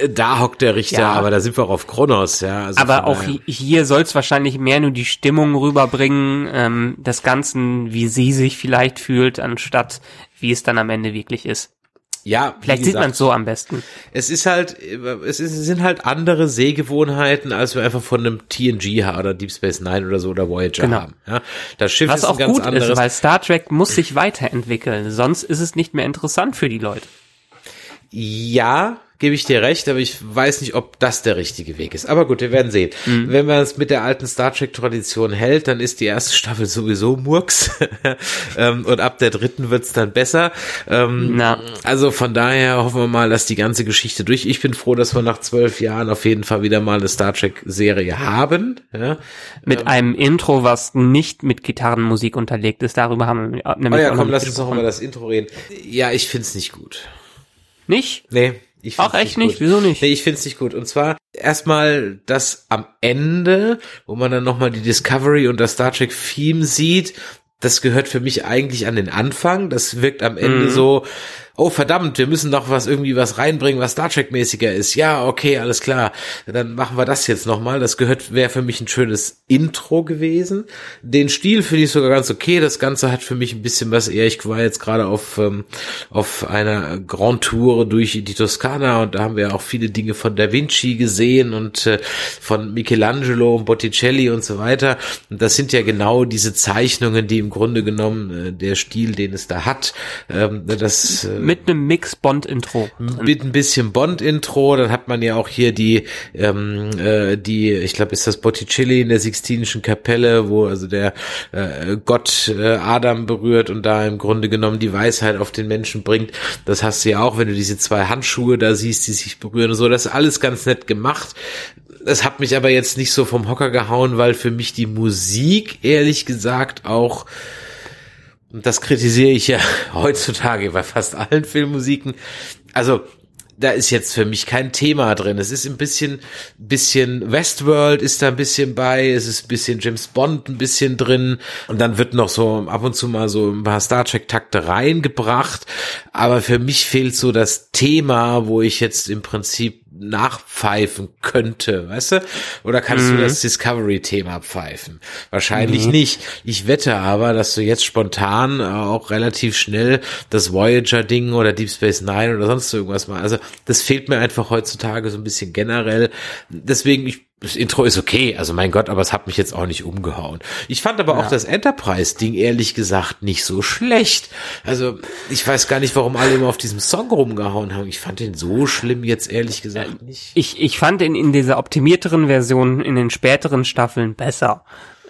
äh, da hockt der Richter, ja. aber da sind wir auch auf Kronos. Ja, also aber auch daher. hier soll es wahrscheinlich mehr nur die Stimmung rüberbringen, ähm, des Ganzen, wie sie sich vielleicht fühlt, anstatt wie es dann am Ende wirklich ist. Ja, vielleicht gesagt, sieht man so am besten. Es ist halt, es, ist, es sind halt andere Sehgewohnheiten, als wir einfach von einem TNG oder Deep Space Nine oder so oder Voyager genau. haben. Ja, das Schiff Was ist auch gut anderes. ist, weil Star Trek muss sich weiterentwickeln, sonst ist es nicht mehr interessant für die Leute. Ja, gebe ich dir recht, aber ich weiß nicht, ob das der richtige Weg ist. Aber gut, wir werden sehen. Mhm. Wenn man es mit der alten Star Trek-Tradition hält, dann ist die erste Staffel sowieso Murks ähm, und ab der dritten wird's dann besser. Ähm, also von daher hoffen wir mal, dass die ganze Geschichte durch. Ich bin froh, dass wir nach zwölf Jahren auf jeden Fall wieder mal eine Star Trek-Serie haben. Ja? Mit ähm, einem Intro, was nicht mit Gitarrenmusik unterlegt ist. Darüber haben wir nämlich oh ja, komm, lass uns noch über das Intro reden. Ja, ich find's nicht gut. Nicht? Nee. Ich Ach, echt nicht? Gut. Wieso nicht? Nee, ich find's nicht gut. Und zwar erstmal das am Ende, wo man dann nochmal die Discovery und das Star Trek Theme sieht, das gehört für mich eigentlich an den Anfang. Das wirkt am Ende mhm. so, oh verdammt, wir müssen doch was irgendwie was reinbringen, was Star Trek mäßiger ist. Ja, okay, alles klar. Dann machen wir das jetzt nochmal. Das gehört, wäre für mich ein schönes Intro gewesen. Den Stil finde ich sogar ganz okay. Das Ganze hat für mich ein bisschen was eher. Ich war jetzt gerade auf, ähm, auf einer Grand Tour durch die Toskana und da haben wir auch viele Dinge von Da Vinci gesehen und äh, von Michelangelo und Botticelli und so weiter. Und das sind ja genau diese Zeichnungen, die im Grunde genommen äh, der Stil, den es da hat, ähm, das äh, mit einem Mix Bond-Intro. Mit ein bisschen Bond-Intro, dann hat man ja auch hier die, ähm, äh, die, ich glaube, ist das Botticelli in der Sixtinischen Kapelle, wo also der äh, Gott äh, Adam berührt und da im Grunde genommen die Weisheit auf den Menschen bringt. Das hast du ja auch, wenn du diese zwei Handschuhe da siehst, die sich berühren und so. Das ist alles ganz nett gemacht. Das hat mich aber jetzt nicht so vom Hocker gehauen, weil für mich die Musik ehrlich gesagt auch und das kritisiere ich ja heutzutage bei fast allen Filmmusiken. Also da ist jetzt für mich kein Thema drin. Es ist ein bisschen, bisschen Westworld ist da ein bisschen bei, es ist ein bisschen James Bond ein bisschen drin und dann wird noch so ab und zu mal so ein paar Star Trek Takte reingebracht. Aber für mich fehlt so das Thema, wo ich jetzt im Prinzip nachpfeifen könnte, weißt du? Oder kannst mhm. du das Discovery-Thema pfeifen? Wahrscheinlich mhm. nicht. Ich wette aber, dass du jetzt spontan auch relativ schnell das Voyager-Ding oder Deep Space Nine oder sonst irgendwas mal. Also das fehlt mir einfach heutzutage so ein bisschen generell. Deswegen, ich das Intro ist okay, also mein Gott, aber es hat mich jetzt auch nicht umgehauen. Ich fand aber ja. auch das Enterprise-Ding ehrlich gesagt nicht so schlecht. Also ich weiß gar nicht, warum alle immer auf diesem Song rumgehauen haben. Ich fand den so schlimm jetzt ehrlich gesagt nicht. Ich, ich fand ihn in dieser optimierteren Version in den späteren Staffeln besser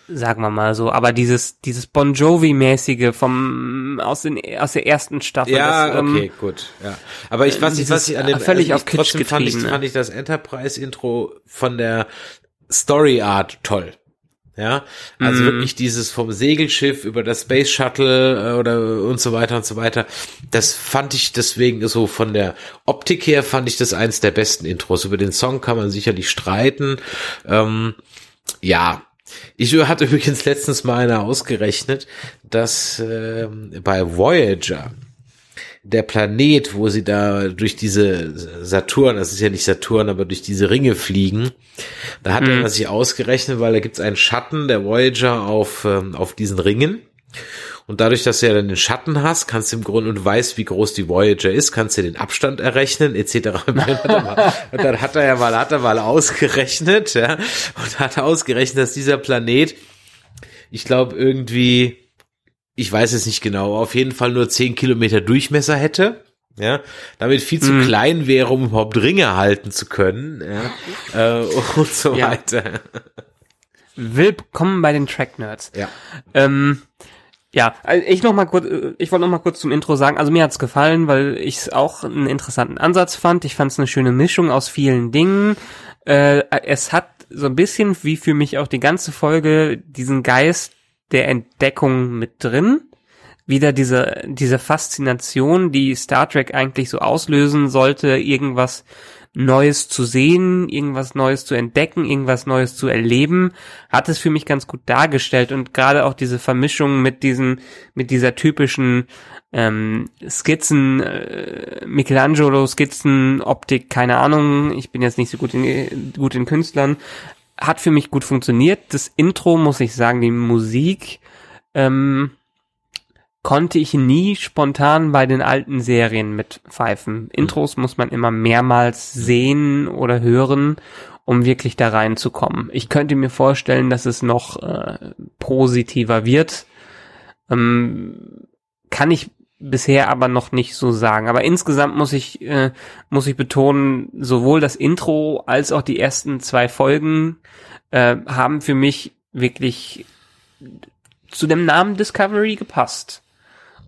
sagen wir mal so. Aber dieses, dieses Bon Jovi-mäßige vom, aus den, aus der ersten Staffel. Ja, das, ähm, okay, gut, ja. Aber ich, was ich, was ich an dem, völlig also auf Kitsch trotzdem fand ich, fand ich das Enterprise-Intro von der Story Art toll. Ja, also mm. wirklich dieses vom Segelschiff über das Space Shuttle äh, oder und so weiter und so weiter. Das fand ich deswegen so von der Optik her fand ich das eins der besten Intros. Über den Song kann man sicherlich streiten. Ähm, ja, ich hatte übrigens letztens mal einer ausgerechnet, dass äh, bei Voyager der Planet, wo sie da durch diese Saturn, das ist ja nicht Saturn, aber durch diese Ringe fliegen, da hat mhm. er sich ausgerechnet, weil da gibt es einen Schatten der Voyager auf, ähm, auf diesen Ringen. Und dadurch, dass du ja dann den Schatten hast, kannst du im Grunde und weißt, wie groß die Voyager ist, kannst du den Abstand errechnen, etc. und dann hat er ja mal, hat er mal ausgerechnet, ja, und hat ausgerechnet, dass dieser Planet, ich glaube, irgendwie, ich weiß es nicht genau, auf jeden Fall nur 10 Kilometer Durchmesser hätte ja, damit viel zu mm. klein wäre, um überhaupt Ringe halten zu können, ja, äh, und so ja. weiter. Willkommen bei den Track Nerds. Ja. Ähm, ja, also ich noch mal kurz, ich wollte noch mal kurz zum Intro sagen. Also mir hat's gefallen, weil ich es auch einen interessanten Ansatz fand. Ich fand es eine schöne Mischung aus vielen Dingen. Äh, es hat so ein bisschen, wie für mich auch die ganze Folge, diesen Geist der Entdeckung mit drin. wieder diese, diese Faszination, die Star Trek eigentlich so auslösen sollte, irgendwas Neues zu sehen, irgendwas Neues zu entdecken, irgendwas Neues zu erleben, hat es für mich ganz gut dargestellt und gerade auch diese Vermischung mit diesen, mit dieser typischen ähm, Skizzen, äh, Michelangelo Skizzen, Optik, keine Ahnung, ich bin jetzt nicht so gut in, gut in Künstlern, hat für mich gut funktioniert. Das Intro muss ich sagen, die Musik, ähm, konnte ich nie spontan bei den alten Serien mitpfeifen. Intros muss man immer mehrmals sehen oder hören, um wirklich da reinzukommen. Ich könnte mir vorstellen, dass es noch äh, positiver wird. Ähm, kann ich bisher aber noch nicht so sagen. Aber insgesamt muss ich, äh, muss ich betonen, sowohl das Intro als auch die ersten zwei Folgen äh, haben für mich wirklich zu dem Namen Discovery gepasst.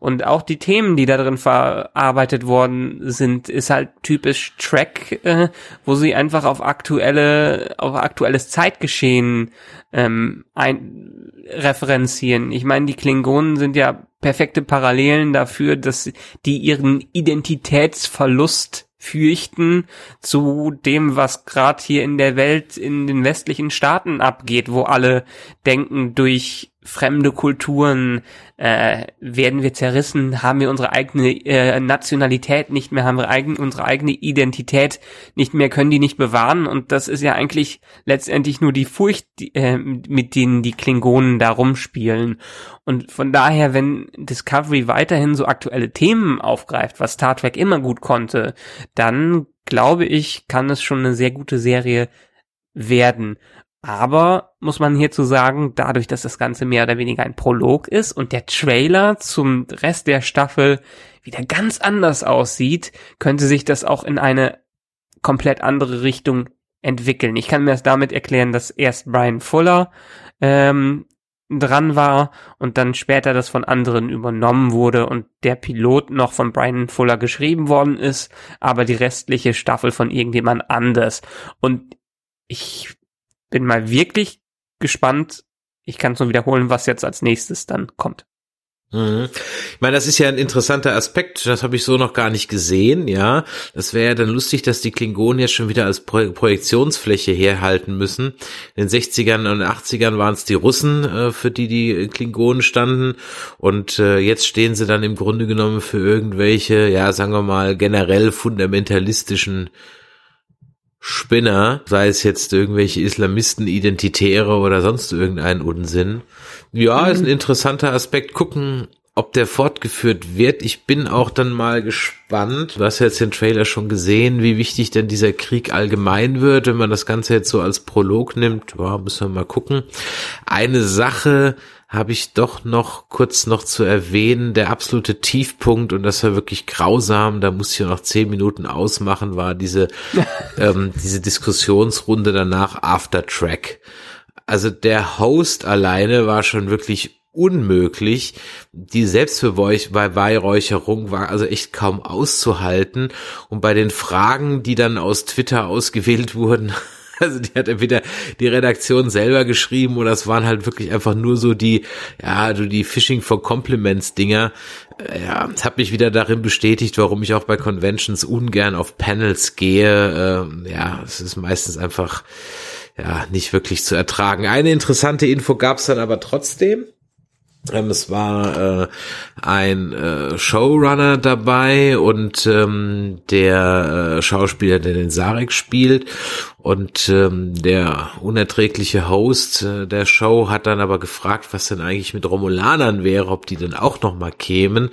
Und auch die Themen, die da drin verarbeitet worden sind, ist halt typisch Track, äh, wo sie einfach auf aktuelle, auf aktuelles Zeitgeschehen ähm, ein, referenzieren. Ich meine, die Klingonen sind ja perfekte Parallelen dafür, dass die ihren Identitätsverlust fürchten zu dem, was gerade hier in der Welt in den westlichen Staaten abgeht, wo alle denken, durch fremde Kulturen äh, werden wir zerrissen, haben wir unsere eigene äh, Nationalität nicht mehr, haben wir eigen, unsere eigene Identität nicht mehr, können die nicht bewahren und das ist ja eigentlich letztendlich nur die Furcht, die, äh, mit denen die Klingonen da rumspielen und von daher, wenn Discovery weiterhin so aktuelle Themen aufgreift, was Star Trek immer gut konnte, dann glaube ich, kann es schon eine sehr gute Serie werden. Aber muss man hierzu sagen, dadurch, dass das Ganze mehr oder weniger ein Prolog ist und der Trailer zum Rest der Staffel wieder ganz anders aussieht, könnte sich das auch in eine komplett andere Richtung entwickeln. Ich kann mir das damit erklären, dass erst Brian Fuller ähm, dran war und dann später das von anderen übernommen wurde und der Pilot noch von Brian Fuller geschrieben worden ist, aber die restliche Staffel von irgendjemand anders. Und ich bin mal wirklich gespannt. Ich kann es nur wiederholen, was jetzt als nächstes dann kommt. Mhm. Ich meine, das ist ja ein interessanter Aspekt, das habe ich so noch gar nicht gesehen, ja. Das wäre ja dann lustig, dass die Klingonen jetzt schon wieder als Pro Projektionsfläche herhalten müssen. In den 60ern und 80ern waren es die Russen, äh, für die die Klingonen standen und äh, jetzt stehen sie dann im Grunde genommen für irgendwelche, ja, sagen wir mal, generell fundamentalistischen Spinner, sei es jetzt irgendwelche Islamisten, Identitäre oder sonst irgendein Unsinn. Ja, mhm. ist ein interessanter Aspekt. Gucken, ob der fortgeführt wird. Ich bin auch dann mal gespannt. Du hast jetzt den Trailer schon gesehen, wie wichtig denn dieser Krieg allgemein wird, wenn man das Ganze jetzt so als Prolog nimmt. Ja, müssen wir mal gucken. Eine Sache, habe ich doch noch kurz noch zu erwähnen, der absolute Tiefpunkt, und das war wirklich grausam, da muss ich noch zehn Minuten ausmachen, war diese, ähm, diese Diskussionsrunde danach After Track. Also der Host alleine war schon wirklich unmöglich. Die Selbstbeweihräucherung war also echt kaum auszuhalten. Und bei den Fragen, die dann aus Twitter ausgewählt wurden, Also die hat entweder die Redaktion selber geschrieben oder es waren halt wirklich einfach nur so die, ja, du die Phishing for Compliments Dinger. Äh, ja, es hat mich wieder darin bestätigt, warum ich auch bei Conventions ungern auf Panels gehe. Ähm, ja, es ist meistens einfach ja nicht wirklich zu ertragen. Eine interessante Info gab es dann aber trotzdem. Ähm, es war äh, ein äh, Showrunner dabei und ähm, der äh, Schauspieler, der den Sarek spielt und ähm, der unerträgliche Host äh, der Show hat dann aber gefragt, was denn eigentlich mit Romulanern wäre, ob die denn auch noch mal kämen.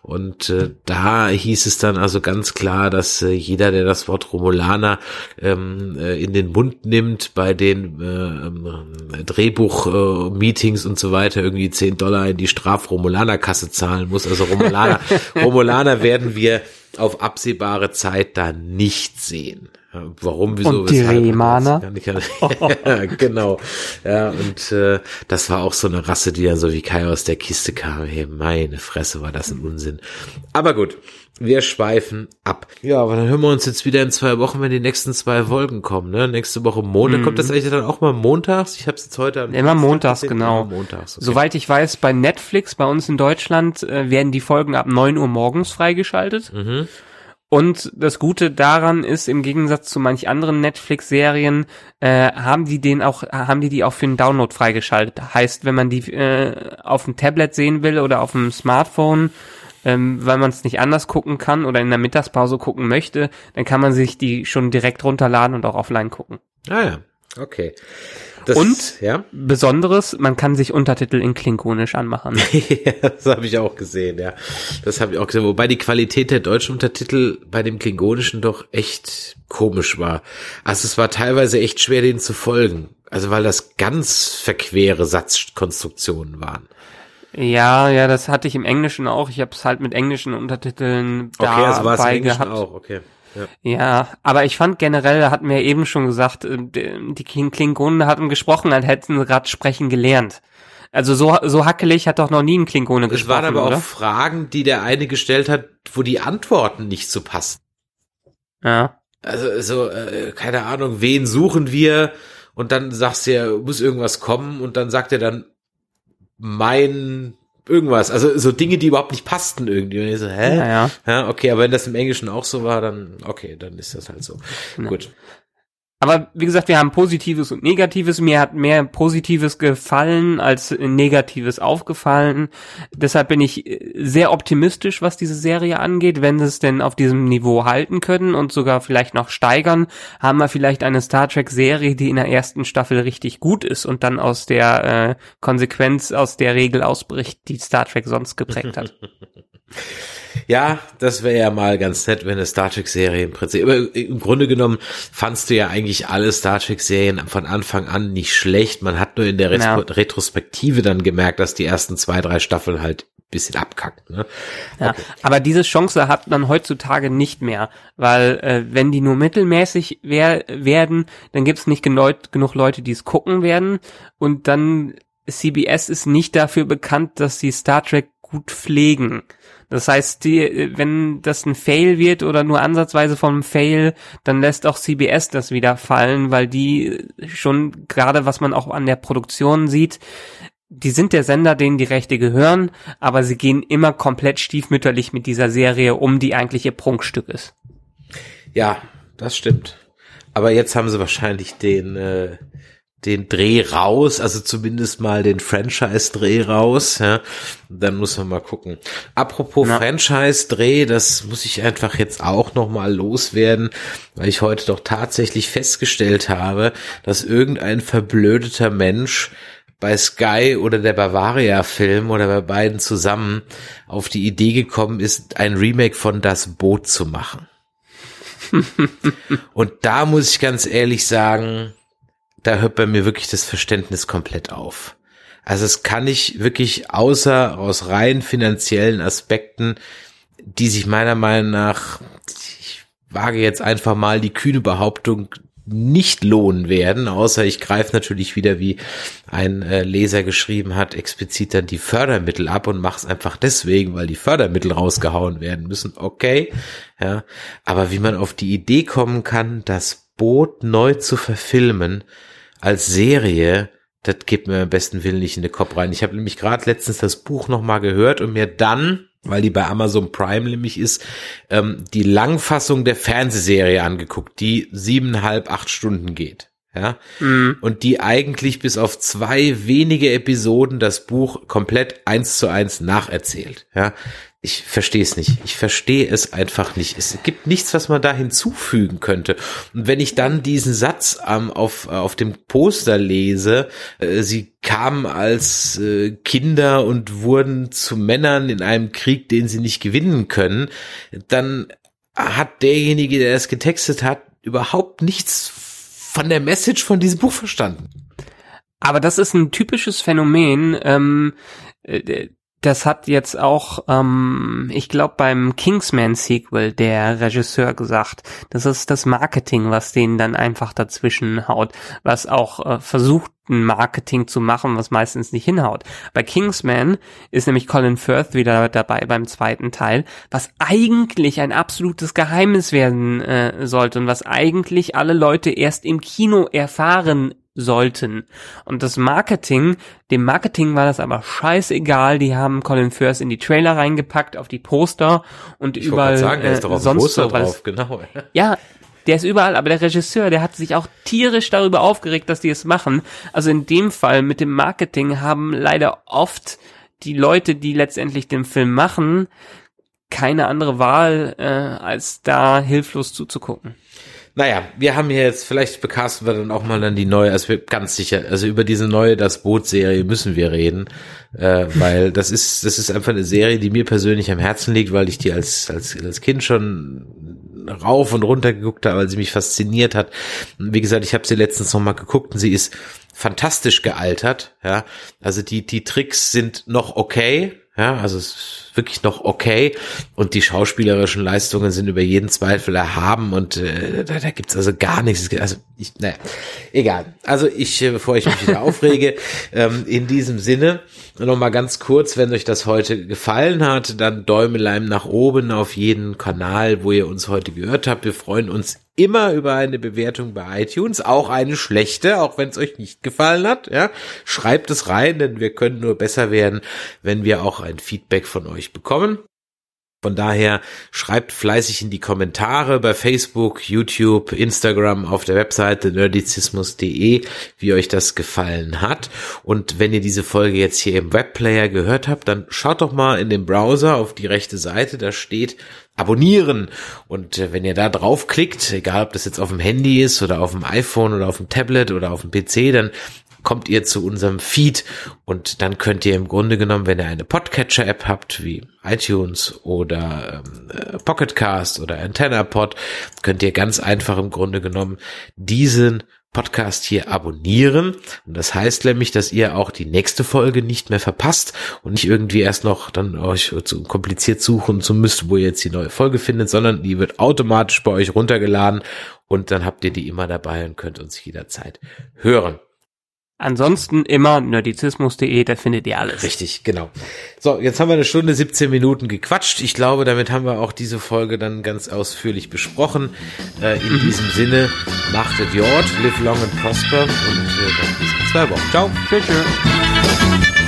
Und äh, da hieß es dann also ganz klar, dass äh, jeder, der das Wort Romulaner ähm, äh, in den Mund nimmt, bei den äh, äh, Drehbuch-Meetings und so weiter irgendwie 10 Dollar in die Straf-Romulaner-Kasse zahlen muss. Also Romulaner, Romulaner werden wir auf absehbare Zeit da nicht sehen. Warum, wieso, und die Rehmaner. ja, genau. Ja, und äh, das war auch so eine Rasse, die dann so wie Kai aus der Kiste kam. Hey, meine Fresse, war das ein Unsinn. Aber gut, wir schweifen ab. Ja, aber dann hören wir uns jetzt wieder in zwei Wochen, wenn die nächsten zwei Folgen kommen. Ne? Nächste Woche Montag. Mhm. Kommt das eigentlich dann auch mal montags? Ich habe es jetzt heute am Immer montags, genau. Immer montags, okay. Soweit ich weiß, bei Netflix, bei uns in Deutschland, äh, werden die Folgen ab neun Uhr morgens freigeschaltet. Mhm. Und das Gute daran ist, im Gegensatz zu manch anderen Netflix-Serien, äh, haben die den auch, haben die die auch für den Download freigeschaltet. Heißt, wenn man die äh, auf dem Tablet sehen will oder auf dem Smartphone, ähm, weil man es nicht anders gucken kann oder in der Mittagspause gucken möchte, dann kann man sich die schon direkt runterladen und auch offline gucken. Ah ja, okay. Das, und ja? Besonderes, man kann sich Untertitel in Klingonisch anmachen. das habe ich auch gesehen, ja. Das habe ich auch gesehen. Wobei die Qualität der deutschen Untertitel bei dem Klingonischen doch echt komisch war. Also es war teilweise echt schwer, denen zu folgen. Also weil das ganz verquere Satzkonstruktionen waren. Ja, ja, das hatte ich im Englischen auch. Ich habe es halt mit englischen Untertiteln okay, dabei also war es im Englischen gehabt. auch, okay. Ja. ja, aber ich fand generell, hatten wir eben schon gesagt, äh, die Klingonen hatten gesprochen, als hätten sie gerade sprechen gelernt. Also so, so hackelig hat doch noch nie ein Klingone gesprochen, Es waren aber oder? auch Fragen, die der eine gestellt hat, wo die Antworten nicht so passen. Ja. Also so, äh, keine Ahnung, wen suchen wir? Und dann sagst du ja, muss irgendwas kommen und dann sagt er dann mein irgendwas. Also so Dinge, die überhaupt nicht passten irgendwie. Und ich so, hä? Ja, ja. ja, okay, aber wenn das im Englischen auch so war, dann okay, dann ist das halt so. Ja. Gut. Aber wie gesagt, wir haben Positives und Negatives. Mir hat mehr Positives gefallen als Negatives aufgefallen. Deshalb bin ich äh, sehr optimistisch, was diese Serie angeht. Wenn sie es denn auf diesem Niveau halten können und sogar vielleicht noch steigern, haben wir vielleicht eine Star Trek-Serie, die in der ersten Staffel richtig gut ist und dann aus der äh, Konsequenz, aus der Regel ausbricht, die Star Trek sonst geprägt hat. Ja, das wäre ja mal ganz nett, wenn eine Star Trek-Serie im Prinzip. Aber im Grunde genommen fandst du ja eigentlich alle Star Trek-Serien von Anfang an nicht schlecht. Man hat nur in der Ret ja. Retrospektive dann gemerkt, dass die ersten zwei, drei Staffeln halt bisschen abkackt. Ne? Ja, okay. aber diese Chance hat man heutzutage nicht mehr, weil äh, wenn die nur mittelmäßig wer werden, dann gibt's nicht genug, genug Leute, die es gucken werden und dann CBS ist nicht dafür bekannt, dass sie Star Trek gut pflegen. Das heißt, die, wenn das ein Fail wird oder nur ansatzweise vom Fail, dann lässt auch CBS das wieder fallen, weil die schon gerade, was man auch an der Produktion sieht, die sind der Sender, denen die Rechte gehören, aber sie gehen immer komplett stiefmütterlich mit dieser Serie um, die eigentlich ihr Prunkstück ist. Ja, das stimmt. Aber jetzt haben sie wahrscheinlich den äh, den Dreh raus, also zumindest mal den Franchise-Dreh raus. Ja. Dann muss man mal gucken. Apropos. Franchise-Dreh, das muss ich einfach jetzt auch noch mal loswerden, weil ich heute doch tatsächlich festgestellt habe, dass irgendein verblödeter Mensch bei Sky oder der Bavaria-Film oder bei beiden zusammen auf die Idee gekommen ist, ein Remake von Das Boot zu machen. Und da muss ich ganz ehrlich sagen, da hört bei mir wirklich das Verständnis komplett auf. Also es kann ich wirklich außer aus rein finanziellen Aspekten, die sich meiner Meinung nach, ich wage jetzt einfach mal die kühne Behauptung, nicht lohnen werden, außer ich greife natürlich wieder, wie ein äh, Leser geschrieben hat, explizit dann die Fördermittel ab und mach's einfach deswegen, weil die Fördermittel rausgehauen werden müssen. Okay, ja, aber wie man auf die Idee kommen kann, das Boot neu zu verfilmen, als Serie, das gibt mir am besten Willen nicht in den Kopf rein. Ich habe nämlich gerade letztens das Buch nochmal gehört und mir dann, weil die bei Amazon Prime nämlich ist, ähm, die Langfassung der Fernsehserie angeguckt, die siebeneinhalb, acht Stunden geht. Ja, mhm. und die eigentlich bis auf zwei wenige Episoden das Buch komplett eins zu eins nacherzählt. Ja, ich verstehe es nicht. Ich verstehe es einfach nicht. Es gibt nichts, was man da hinzufügen könnte. Und wenn ich dann diesen Satz ähm, auf, auf dem Poster lese, äh, sie kamen als äh, Kinder und wurden zu Männern in einem Krieg, den sie nicht gewinnen können, dann hat derjenige, der es getextet hat, überhaupt nichts von der Message von diesem Buch verstanden. Aber das ist ein typisches Phänomen. Ähm, äh, Das hat jetzt auch, ähm, ich glaube, beim Kingsman-Sequel der Regisseur gesagt. Das ist das Marketing, was denen dann einfach dazwischen haut, was auch äh, versucht, ein Marketing zu machen, was meistens nicht hinhaut. Bei Kingsman ist nämlich Colin Firth wieder dabei beim zweiten Teil, was eigentlich ein absolutes Geheimnis werden äh, sollte und was eigentlich alle Leute erst im Kino erfahren sollten. Und das Marketing, dem Marketing war das aber scheißegal. Die haben Colin Firth in die Trailer reingepackt, auf die Poster und ich überall sagen, äh, sonst Poster drauf, genau. Ja, der ist überall, aber der Regisseur, der hat sich auch tierisch darüber aufgeregt, dass die es machen. Also in dem Fall mit dem Marketing haben leider oft die Leute, die letztendlich den Film machen, keine andere Wahl, äh, als da hilflos zuzugucken. Naja, wir haben hier jetzt, vielleicht bekasten wir dann auch mal dann die neue, also ganz sicher, also über diese neue Das Boot-Serie müssen wir reden, äh, weil das ist, das ist einfach eine Serie, die mir persönlich am Herzen liegt, weil ich die als, als, als Kind schon rauf und runter geguckt habe, weil sie mich fasziniert hat. Wie gesagt, ich habe sie letztens noch mal geguckt und sie ist fantastisch gealtert, ja. Also die, die Tricks sind noch okay, ja, also es wirklich noch okay und die schauspielerischen Leistungen sind über jeden Zweifel erhaben und äh, da, da gibt's also gar nichts. Also ich, naja, egal. Also ich, äh, bevor ich mich wieder aufrege, ähm, in diesem Sinne noch mal ganz kurz, wenn euch das heute gefallen hat, dann Däumelein nach oben auf jeden Kanal, wo ihr uns heute gehört habt. Wir freuen uns immer über eine Bewertung bei iTunes, auch eine schlechte, auch wenn es euch nicht gefallen hat. Ja, schreibt es rein, denn wir können nur besser werden, wenn wir auch ein Feedback von euch bekommen. Von daher schreibt fleißig in die Kommentare bei Facebook, YouTube, Instagram, auf der Webseite nerdizismus.de, wie euch das gefallen hat. Und wenn ihr diese Folge jetzt hier im Webplayer gehört habt, dann schaut doch mal in den Browser auf die rechte Seite, da steht abonnieren. Und äh, wenn ihr da draufklickt, egal ob das jetzt auf dem Handy ist oder auf dem iPhone oder auf dem Tablet oder auf dem PC, dann kommt ihr zu unserem Feed und dann könnt ihr im Grunde genommen, wenn ihr eine Podcatcher-App habt, wie iTunes oder ähm, äh, Pocketcast oder AntennaPod, könnt ihr ganz einfach im Grunde genommen diesen Podcast hier abonnieren. Und das heißt nämlich, dass ihr auch die nächste Folge nicht mehr verpasst und nicht irgendwie erst noch dann euch zu kompliziert suchen zu müsst, wo ihr jetzt die neue Folge findet, sondern die wird automatisch bei euch runtergeladen und dann habt ihr die immer dabei und könnt uns jederzeit hören. Ansonsten immer nerdizismus.de, da findet ihr alles. Richtig, genau. So, jetzt haben wir eine Stunde 17 Minuten gequatscht. Ich glaube, damit haben wir auch diese Folge dann ganz ausführlich besprochen. Äh, in diesem Sinne, macht es Jord, live long and prosper und äh, bis in zwei Wochen. Ciao. Tschüss. tschüss.